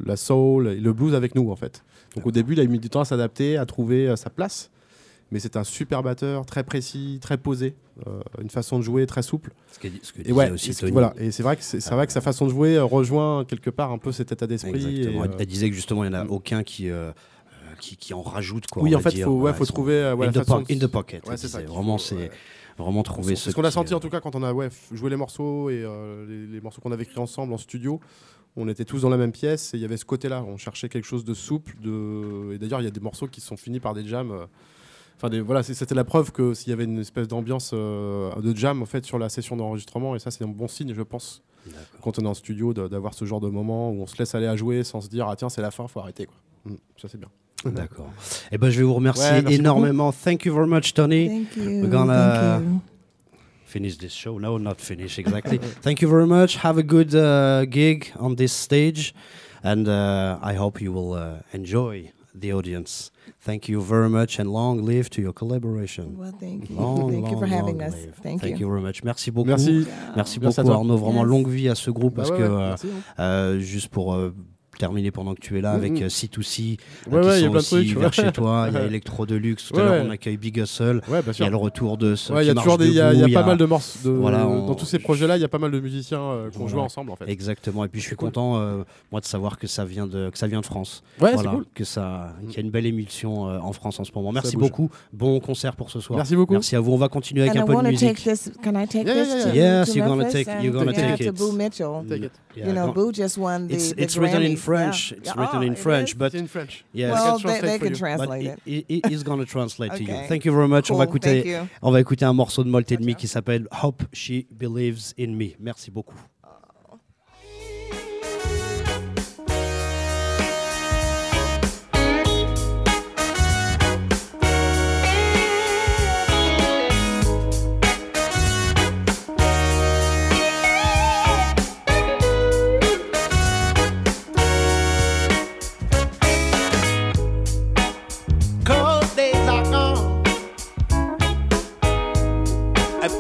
la soul et le blues avec nous en fait. Donc au début, il a mis du temps à s'adapter, à trouver sa place. Mais c'est un super batteur, très précis, très posé, euh, une façon de jouer très souple. Ce que, ce que Et ouais, aussi et ce- Tony. voilà. Et c'est vrai que c'est vrai que sa façon de jouer rejoint quelque part un peu cet état d'esprit. Euh, Elle disait que justement, il n'y en a Mm. aucun qui, euh, qui, qui en rajoute quoi. Oui, en fait, dire. faut, ouais, trouver euh, in, la the façon po- de- in the pocket. Ouais, il c'est ça Vraiment, c'est vraiment trouver ce. Qu'on a senti euh, en tout cas quand on a ouais, joué les morceaux et euh, les, les morceaux qu'on avait écrits ensemble en studio, on était tous dans la même pièce et il y avait ce côté-là. On cherchait quelque chose de souple. De... Et d'ailleurs, il y a des morceaux qui sont finis par des jams. euh, Enfin, des... voilà, c'était la preuve que s'il y avait une espèce d'ambiance euh, de jam en fait sur la session d'enregistrement, et ça, c'est un bon signe, je pense, quand on est en studio, d'avoir ce genre de moment où on se laisse aller à jouer sans se dire ah tiens, c'est la fin, faut arrêter quoi. Mm, ça c'est bien. D'accord. Eh ben, je vais vous remercier Ouais, énormément. Thank you very much, Tony. Thank you. We're gonna- Thank you. finish this show. No, not finish exactly. Thank you very much. Have a good uh, gig on this stage, and uh, I hope you will uh, enjoy the audience. Thank you very much, and long live to your collaboration. Well, thank you. Long, thank you for long, having long us. live. Thank, you. very much. Merci beaucoup. Merci. Merci Merci beaucoup. Arnaud, vraiment Yes. longue vie à ce groupe parce Bah que ouais, ouais, euh, merci, hein. euh, juste pour euh, terminer pendant que tu es là Mhm. avec euh, C2C euh, Ouais, qui ouais, il y a sont plein de aussi trucs, vers chez toi, il y a Electro Deluxe, tout à l'heure on accueille Big Hustle, il y a le retour de ce Ouais, il y a toujours des, il y a, y a pas mal de morceaux de, Voilà, on- dans tous ces projets-là. Il y a pas mal de musiciens euh, qui ont Voilà. joué ensemble en fait. Exactement. Et puis je suis cool. content, euh, moi, de savoir que ça vient de, que ça vient de France. Ouais, voilà, c'est cool. que ça, qu'il y a une belle émulsion euh, en France en ce moment. Merci beaucoup. Bon concert pour ce soir. Merci beaucoup. Merci à vous. On va continuer avec And I un peu de musique. this. Can I take Yeah, this yeah, to, yeah. Yes, to you're gonna take- you're gonna take it. Boo Mitchell. Take it. Yeah, you know, Boo just won the. it's written in. French. Yeah. It's written oh, in it French, is? but in French. yes. well, they, can translate it. he- he's gonna translate to you. Thank you very much. on va écouter, you. on va écouter un morceau de Molt Enemy qui s'appelle Hope She Believes in Me. Merci beaucoup.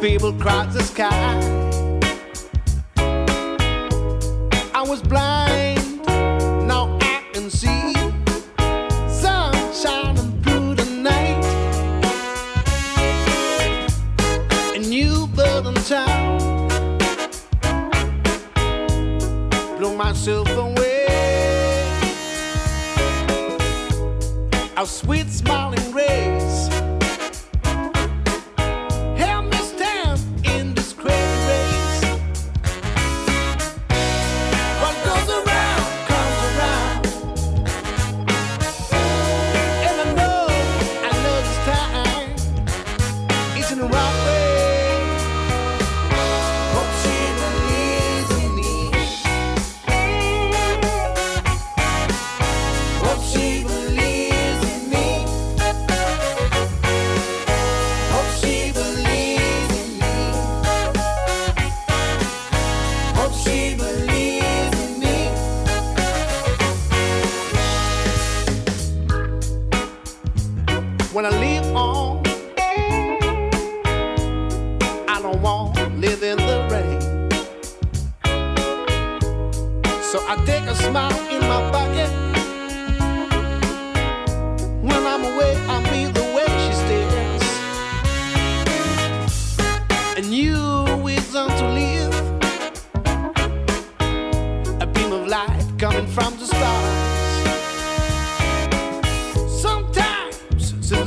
People cross the sky. I was blind, now I can see. Sun shining through the night. A new bird in town blew myself away. Our sweet smiling rays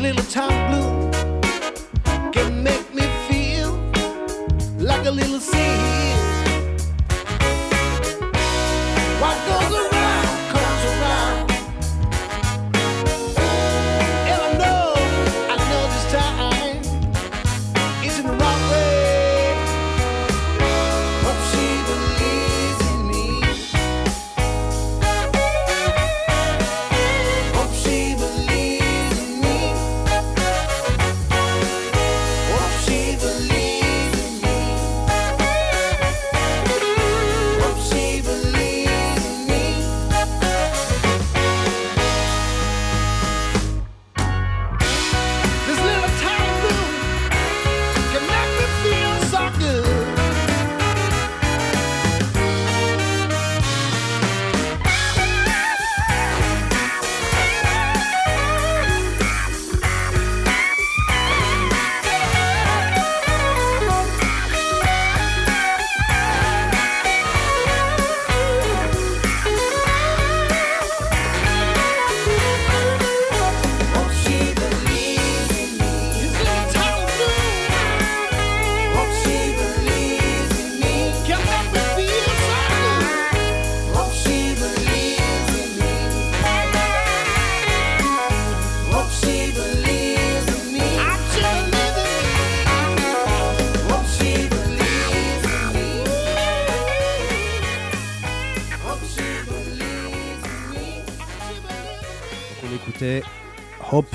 little town blue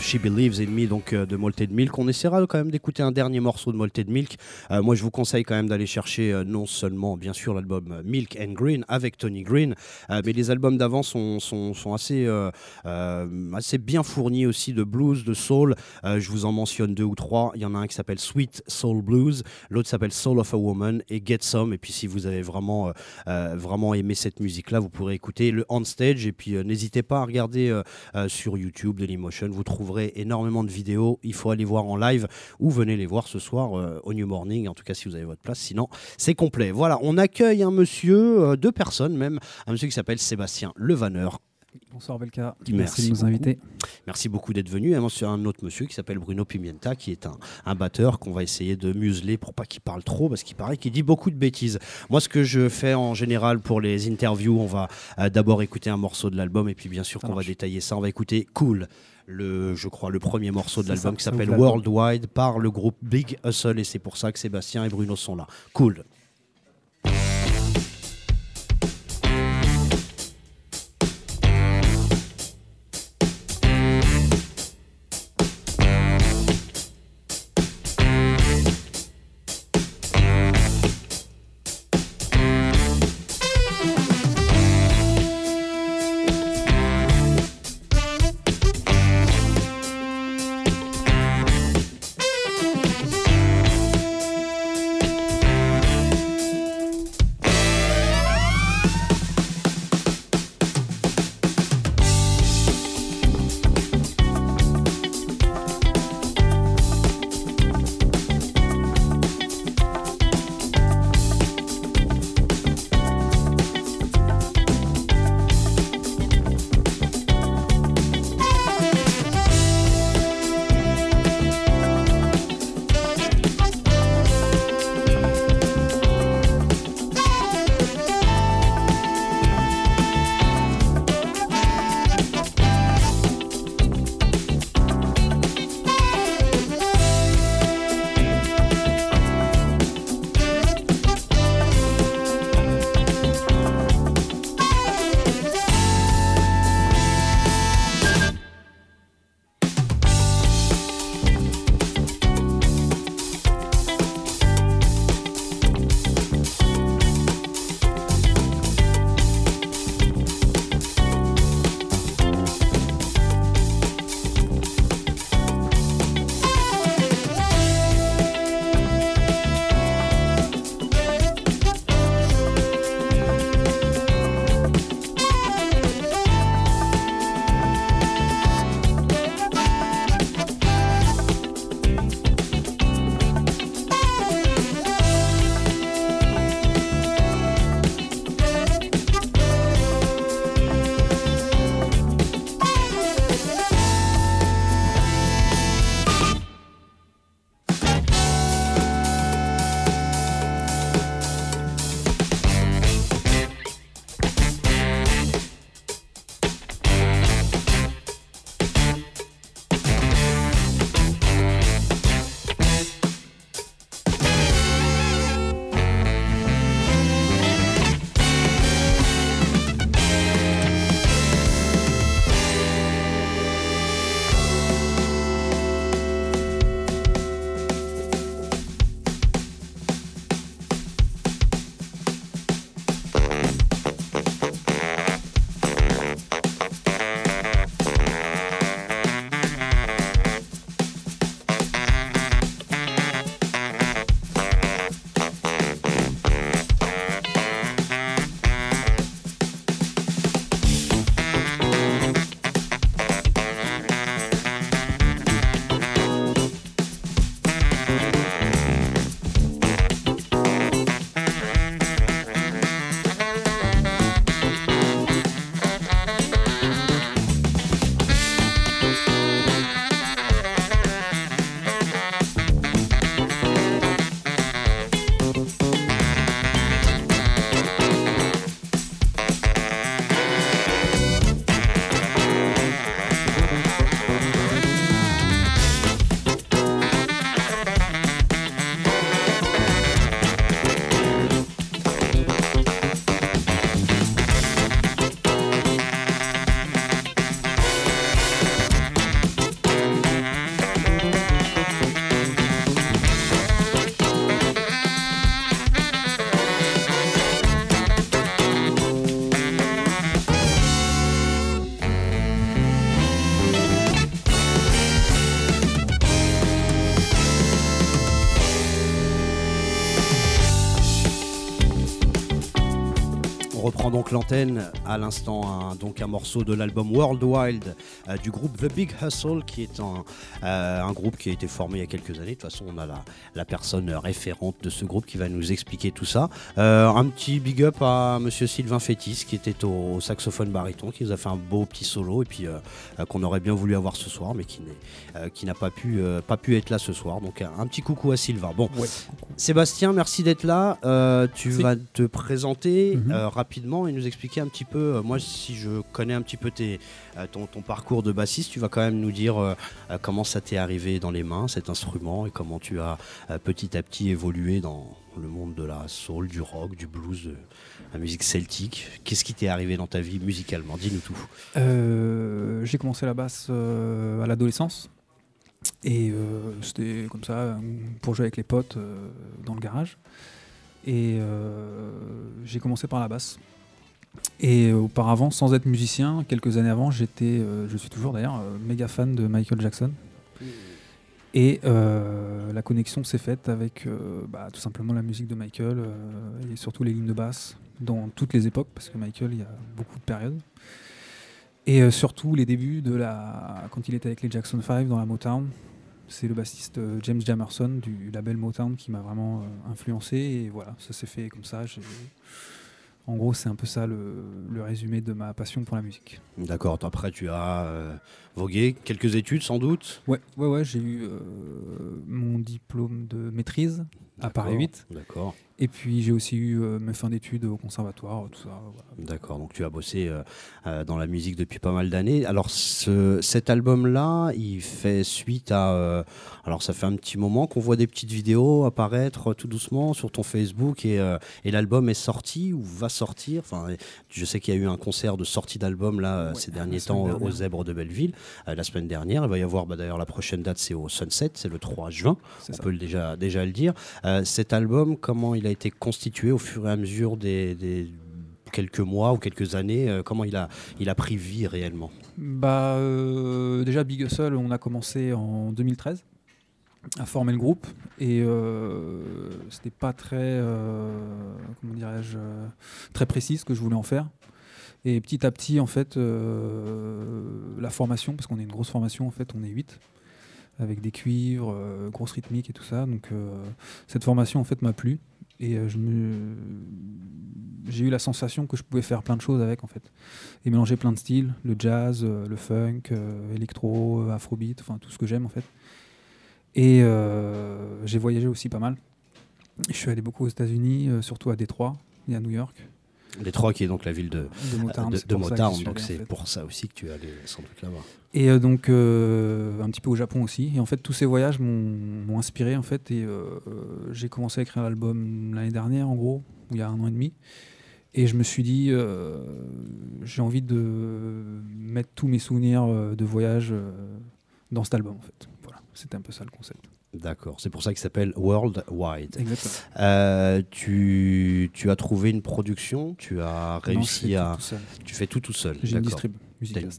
She Believes in Me, donc euh, de Malted Milk. On essaiera quand même d'écouter un dernier morceau de Malted Milk. Euh, moi, je vous conseille quand même d'aller chercher euh, non seulement, bien sûr, l'album Milk and Green avec Tony Green, mais les albums d'avant sont, assez, assez bien fournis aussi de blues, de soul. Je vous en mentionne deux ou trois. Il y en a un qui s'appelle Sweet Soul Blues, l'autre s'appelle Soul of a Woman et Get Some. Et puis, si vous avez vraiment, vraiment aimé cette musique-là, vous pourrez écouter le On Stage. Et puis, n'hésitez pas à regarder sur YouTube Dailymotion. Vous trouverez énormément de vidéos. Il faut aller voir en live ou venez les voir ce soir euh, au New Morning. En tout cas, si vous avez votre place. Sinon, c'est complet. Voilà, on accueille un monsieur, euh, deux personnes même, un monsieur qui s'appelle Sébastien Levaneur. Bonsoir Belka, Merci merci, de nous beaucoup. inviter. Merci beaucoup d'être venu. Et ensuite, un autre monsieur qui s'appelle Bruno Pimienta, qui est un, un batteur qu'on va essayer de museler pour pas qu'il parle trop, parce qu'il paraît qu'il dit beaucoup de bêtises. Moi, ce que je fais en général pour les interviews, on va euh, d'abord écouter un morceau de l'album, et puis bien sûr qu'on va détailler ça. On va écouter Cool. Le, je crois le premier morceau de C'est l'album qui s'appelle. Worldwide par le groupe Big Hustle et c'est pour ça que Sébastien et Bruno sont là. Cool. Donc l'antenne à l'instant, un, donc un morceau de l'album World Wild euh, du groupe The Big Hustle, qui est un, euh, un groupe qui a été formé il y a quelques années. De toute façon, on a la, la personne référente de ce groupe qui va nous expliquer tout ça. Euh, un petit big up à Monsieur Sylvain Fétis, qui était au, au saxophone baryton, qui nous a fait un beau petit solo et puis qu'on aurait bien voulu avoir ce soir, mais qui n'est, qui n'a pas pu, pas pu être là ce soir. Donc un, un petit coucou à Sylvain. Bon, Ouais. Sébastien, merci d'être là. Tu vas te présenter Mhm. euh, rapidement et nous expliquer un petit peu. euh, moi, si je connais un petit peu euh, ton, parcours de bassiste, tu vas quand même nous dire euh, comment ça t'est arrivé dans les mains, cet instrument, et comment tu as petit à petit évolué dans le monde de la soul, du rock, du blues, de la musique celtique. Qu'est-ce qui t'est arrivé dans ta vie musicalement? Dis-nous tout. J'ai commencé la basse à l'adolescence. Et c'était comme ça, pour jouer avec les potes dans le garage. Et j'ai commencé par la basse. Et auparavant, sans être musicien, quelques années avant, j'étais, euh, je suis toujours d'ailleurs, euh, méga fan de Michael Jackson. Et euh, la connexion s'est faite avec euh, bah, tout simplement la musique de Michael euh, et surtout les lignes de basse dans toutes les époques, parce que Michael, il y a beaucoup de périodes. Et euh, surtout les débuts de la quand il était avec les Jackson 5 dans la Motown. C'est le bassiste euh, James Jamerson du label Motown qui m'a vraiment euh, influencé et voilà, ça s'est fait comme ça. En gros, c'est un peu ça le, résumé de ma passion pour la musique. D'accord. Après, tu as euh, vogué quelques études, sans doute. Ouais, ouais, ouais, j'ai eu euh, mon diplôme de maîtrise à Paris D'accord. 8 D'accord. et puis j'ai aussi eu euh, mes fins d'études au conservatoire, tout ça. voilà. D'accord, donc tu as bossé euh, euh, dans la musique depuis pas mal d'années. Alors ce, cet album-là, il fait suite à... alors ça fait un petit moment qu'on voit des petites vidéos apparaître tout doucement sur ton Facebook et, et l'album est sorti ou va sortir. Enfin, je sais qu'il y a eu un concert de sortie d'album là Ouais, ces derniers temps dernière. aux Zèbres de Belleville la semaine dernière. Il va y avoir bah, d'ailleurs la prochaine date, c'est au Sunset, c'est le 3 juin. On ça. peut le déjà, déjà le dire. Euh, cet album, comment il a été constitué au fur et à mesure des, des quelques mois ou quelques années euh, Comment il a, il a pris vie réellement? Bah, euh, déjà, Big Hustle, on a commencé en 2013 à former le groupe et euh, c'était pas très, euh, comment dirais-je, euh, très précis ce que je voulais en faire. Et petit à petit, en fait, euh, la formation, parce qu'on est une grosse formation, en fait, on est 8 avec des cuivres, euh, grosse rythmique et tout ça. Donc, euh, cette formation, en fait, m'a plu et euh, j'ai eu la sensation que je pouvais faire plein de choses avec, en fait et mélanger plein de styles, le jazz, euh, le funk, euh, électro, euh, afrobeat, enfin tout ce que j'aime en fait. Et euh, j'ai voyagé aussi pas mal. Je suis allé beaucoup aux États-Unis, euh, surtout à Détroit et à New York. Détroit, qui est donc la ville de, De Motown, de, de suis donc en c'est fait. pour ça aussi que tu es allé sans doute là-bas. Et euh, donc euh, un petit peu au Japon aussi. Et en fait, tous ces voyages m'ont inspiré en fait. Et euh, j'ai commencé à écrire l'album l'année dernière, en gros, il y a un an et demi. Et je me suis dit, j'ai envie de mettre tous mes souvenirs de voyage dans cet album en fait. Voilà, c'était un peu ça le concept. D'accord, c'est pour ça qu'il s'appelle World Wide. Exactement. Euh, tu, tu as trouvé une production, tu as réussi à... Tu fais tout tout seul. J'ai une d'accord. distrib.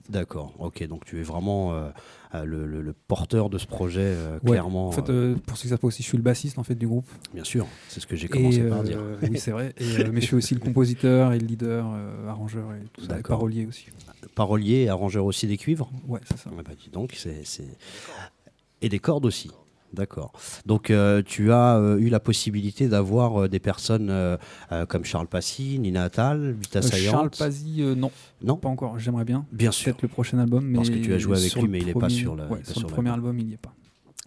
D'accord, ok, donc tu es vraiment euh, euh, le, le- le porteur de ce projet, euh, Ouais, clairement. En fait, pour ceux qui savent aussi, je suis le bassiste en fait du groupe. bien sûr, c'est ce que j'ai commencé Et, par dire. oui, c'est vrai. Et, mais je suis aussi le compositeur et le leader, arrangeur et tout ça, et parolier aussi. Parolier et arrangeur aussi des cuivres? Ouais, c'est ça. Ah bah dis donc, c'est- Et des cordes aussi. D'accord. Donc euh, tu as euh, eu la possibilité d'avoir euh, des personnes comme Charles Passy, Nina Attal, Vita Sayant. Charles euh, non, Non, pas encore. J'aimerais bien. bien sûr. Peut-être le prochain album. Mais Parce que tu as joué avec lui, mais il est pas sur le- ouais, pas sur sur le premier album, il n'y est pas.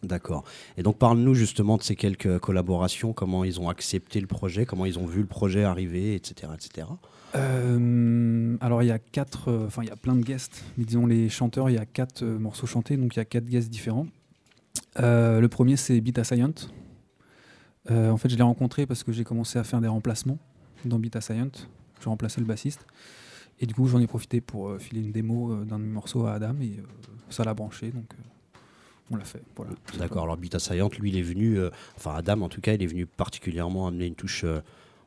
D'accord. Et donc parle-nous justement de ces quelques collaborations, comment ils ont accepté le projet, comment ils ont vu le projet arriver, etc. etc. Euh, alors il y a quatre, euh, enfin il y a plein de guests, mais disons les chanteurs, il y a quatre euh, morceaux chantés, donc il y a quatre guests différents. Euh, le premier c'est Bita Scient. Euh, en fait je l'ai rencontré parce que j'ai commencé à faire des remplacements dans Bita Scient. Je remplaçais le bassiste. Et du coup j'en ai profité pour euh, filer une démo euh, d'un de mes morceaux à Adam et ça l'a branché, donc on l'a fait. Voilà. D'accord. Alors Bita Sayant, lui, il est venu, enfin Adam en tout cas, il est venu particulièrement amener une touche,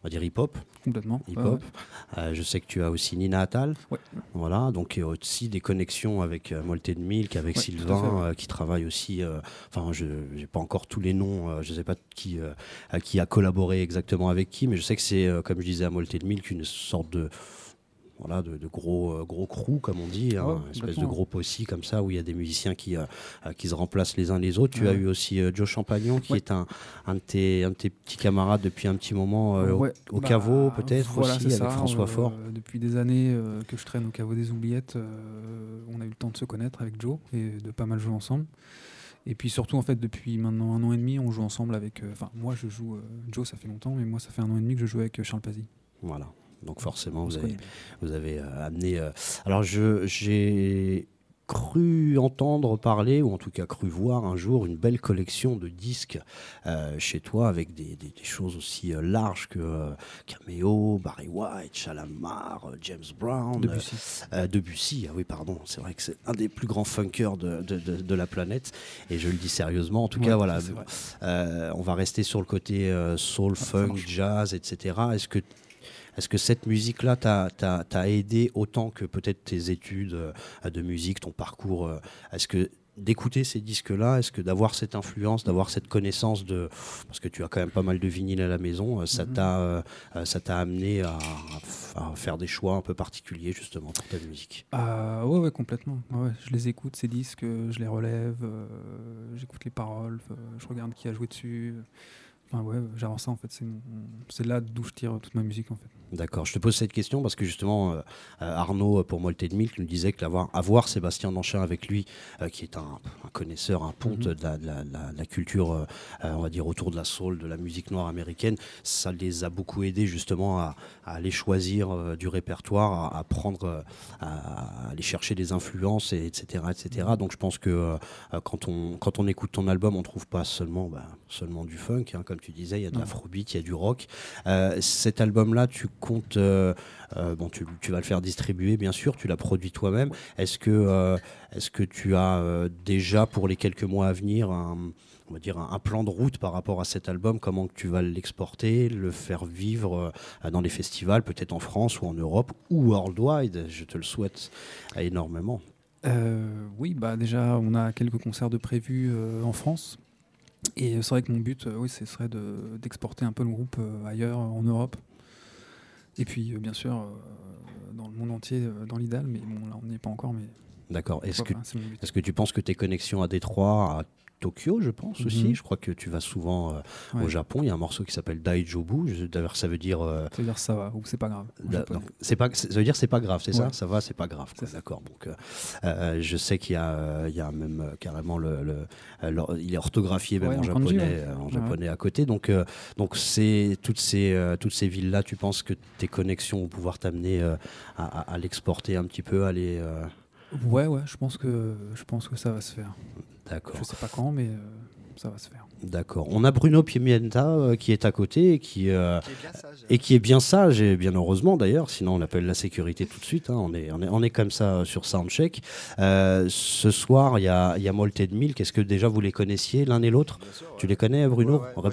va dire hip-hop. Complètement. hip Ouais, hop. ouais. Euh, je sais que tu as aussi Nina Attal. Ouais. Voilà, donc il y a aussi des connexions avec Molten Milk, avec Sylvain, euh, qui travaille aussi. euh, Enfin, je n'ai pas encore tous les noms, je ne sais pas qui, à qui a collaboré exactement avec qui, mais je sais que c'est, comme je disais à Molten Milk, une sorte de. Voilà, de, de gros, euh, gros crew, comme on dit, hein, une espèce de groupe aussi, comme ça, où il y a des musiciens qui, euh, euh, qui se remplacent les uns les autres. Tu Ouais. as eu aussi Joe Champagnon, qui est un, un, de tes, un de tes petits camarades depuis un petit moment, au- Ouais, au, bah, caveau peut-être voilà, aussi, avec ça, François Faure. Depuis des années que je traîne au caveau des oubliettes, on a eu le temps de se connaître avec Joe et de pas mal jouer ensemble. Et puis surtout, en fait, depuis maintenant un an et demi, on joue ensemble avec. euh, Enfin, moi, je joue. euh, Joe, ça fait longtemps, mais moi, ça fait un an et demi que je joue avec euh, Charles Pazzi. Voilà. Donc forcément, vous avez, vous euh, amené. euh, Alors, j'ai cru entendre parler, ou en tout cas cru voir un jour, une belle collection de disques euh, chez toi, avec des, des- des choses aussi euh, larges que euh, Cameo, Barry White, Shalamar, euh, James Brown, Debussy. Debussy. Ah oui, pardon, c'est vrai que c'est un des plus grands funkers de, de- de- de la planète, et je le dis sérieusement. En tout Ouais, cas, voilà, on va rester sur le côté soul, ça funk, jazz, etc. Est-ce que, est que cette musique-là t'a, aidé autant que peut-être tes études euh, de musique, ton parcours euh, Est-ce que d'écouter ces disques-là, est-ce que d'avoir cette influence, d'avoir cette connaissance de... Parce que tu as quand même pas mal de vinyles à la maison, euh, ça, Mhm. t'a, euh, euh, ça t'a amené à, à faire des choix un peu particuliers justement pour ta musique? Ah, ouais, ouais, complètement. Ouais, je les écoute, ces disques, euh, je les relève, euh, j'écoute les paroles, euh, je regarde qui a joué dessus. Enfin, ouais, j'avance ça en fait. C'est là d'où je tire toute ma musique en fait. D'accord, je te pose cette question parce que justement euh, euh, Arnaud euh, pour Molten Milk nous disait que l'avoir avoir Sébastien Danchin avec lui, euh, qui est un, un connaisseur, un ponte Mhm. de, la, de la- de la- de la culture, euh, on va dire autour de la soul, de la musique noire américaine, ça les a beaucoup aidés justement à, à aller choisir du répertoire, à, à prendre, à, aller chercher des influences, et, etc., etc. Donc je pense que quand on quand on écoute ton album, on trouve pas seulement bah, seulement du funk, hein, comme tu disais, il y a de l'afrobeat, il y a du rock. Cet album-là, tu comptes, euh, euh, bon, tu, vas le faire distribuer, bien sûr, tu l'as produit toi-même. Est-ce que, euh, est-ce que tu as déjà pour les quelques mois à venir un, on va dire un, plan de route par rapport à cet album? Comment tu vas l'exporter, le faire vivre dans les festivals, peut-être en France ou en Europe ou worldwide? Je te le souhaite énormément. Oui, bah déjà, on a quelques concerts de prévus en France. Et c'est vrai que mon but, oui, ce serait de, d'exporter un peu le groupe ailleurs, en Europe. Et puis, euh, bien sûr, euh, dans le monde entier, euh, dans l'idéal. Mais bon, là, on n'y est pas encore. Mais D'accord. Est-ce que que tu penses que tes connexions à Détroit, à Tokyo, je pense aussi, Mhm. je crois que tu vas souvent euh, au. Japon, il y a un morceau qui s'appelle Daijobu, d'ailleurs ça veut dire... euh, Ça veut dire ça va, ou c'est pas grave. c'est pas, ça veut dire c'est pas grave, c'est ça? Ouais. Ça va, c'est pas grave. D'accord. Donc, euh, je sais qu'il y a, il y a même carrément le, il est orthographié même Ouais, en, en japonais, kanji, en japonais à côté. Donc, donc c'est toutes ces, toutes ces villes là. Tu penses que tes connexions vont pouvoir t'amener à, à- à l'exporter un petit peu, à les. Ouais, ouais, je pense que je pense que ça va se faire. D'accord. Je sais pas quand, mais euh, ça va se faire. D'accord. On a Bruno Pimienta euh, qui est à côté et qui, euh, Qui est bien sage. et qui est bien sage, et bien heureusement d'ailleurs, sinon on appelle la sécurité tout de suite. hein. On, est, on, est, on est comme ça sur Soundcheck. Euh, ce soir, il y a, il y a Molted Milk. Est-ce que déjà vous les connaissiez l'un et l'autre? Tu les connais, Bruno? Ouais, ouais,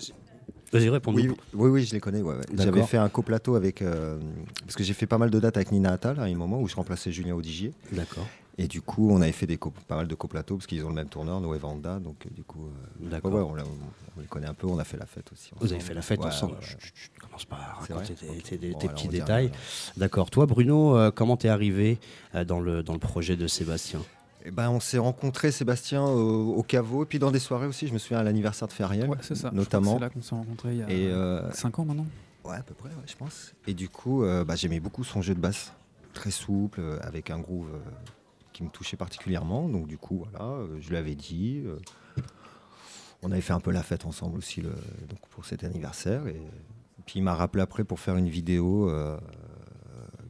Vas-y, réponds-nous. oui, oui, oui, je les connais. ouais, ouais. D'accord. J'avais fait un coplateau avec. euh, parce que j'ai fait pas mal de dates avec Nina Attal à un moment où je remplaçais Julien Audigier. D'accord. Et du coup, on avait fait des pas mal de coplateaux parce qu'ils ont le même tourneur, Noé Vanda. Donc, euh, du coup, euh, D'accord. ouais, ouais, on, les connaît un peu. On a fait la fête aussi. Vous avez fait la fête Ouais, ensemble. ouais, ouais. Chut, chut, chut, commence pas à raconter tes, tes- tes Bon, alors, petits détails. D'accord. Toi, Bruno, euh, comment t'es arrivé euh, dans, le, dans le projet de Sébastien? Eh ben, on s'est rencontré Sébastien au, au caveau et puis dans des soirées aussi. Je me souviens à l'anniversaire de Feriel. Je notamment. C'est là qu'on s'est rencontrés il y a Et euh, 5 ans maintenant. Ouais, à peu près, ouais, je pense. Et du coup, euh, bah, j'aimais beaucoup son jeu de basse, très souple, euh, avec un groove euh, qui me touchait particulièrement. Donc du coup, voilà, euh, je lui avais dit. euh, on avait fait un peu la fête ensemble aussi le, donc pour cet anniversaire. Et, puis il m'a rappelé après pour faire une vidéo euh,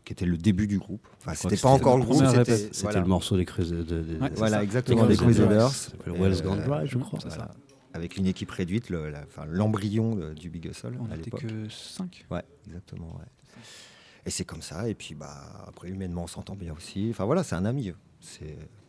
qui était le début du groupe. Enfin, c'était pas c'était encore le groupe, c'était. C'était voilà. le morceau des Crusaders. de- de- Ouais, Voilà, ça. exactement, des Crusaders. S'appelle Et, Wells Gone Dry, je crois. ça. Avec une équipe réduite, le- l'embryon du Big Hustle On à n'était l'époque. que 5. Ouais, exactement. Ouais. Et c'est comme ça. Et puis, bah, après, humainement, on s'entend bien aussi. Enfin, voilà, c'est un ami.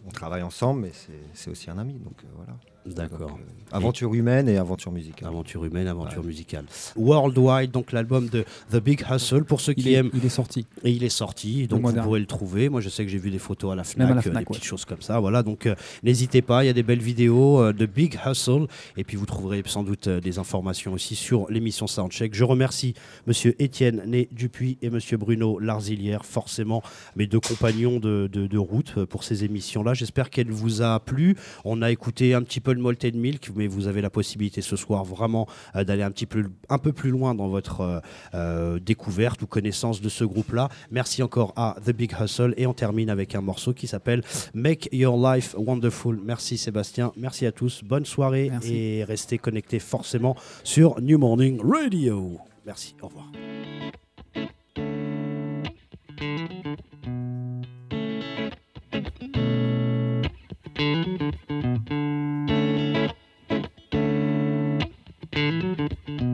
On travaille ensemble, mais c'est, c'est aussi un ami. Donc, euh, voilà. D'accord. Euh, aventure humaine et aventure musicale. Aventure humaine, aventure Ouais. musicale. Worldwide, donc l'album de The Big Hustle, pour ceux Il qui est, aiment. il est sorti. Et il est sorti, donc vous dernier. pourrez le trouver. Moi, je sais que j'ai vu des photos à la FNAC, Même à la euh, des petites choses comme ça. Voilà, donc euh, n'hésitez pas, il y a des belles vidéos euh, de Big Hustle. Et puis vous trouverez sans doute euh, des informations aussi sur l'émission Soundcheck. Je remercie Monsieur Étienne Né Dupuis et Monsieur Bruno Larzilière, forcément mes deux compagnons de, de- de route pour ces émissions-là. J'espère qu'elle vous a plu. On a écouté un petit peu le Malted Milk, mais vous avez la possibilité ce soir vraiment euh, d'aller un petit peu, un peu plus loin dans votre euh, euh, découverte ou connaissance de ce groupe-là. Merci encore à The Big Hustle et on termine avec un morceau qui s'appelle Make Your Life Wonderful. Merci Sébastien, merci à tous, bonne soirée Merci. et restez connectés forcément sur New Morning Radio. Merci, au revoir. Make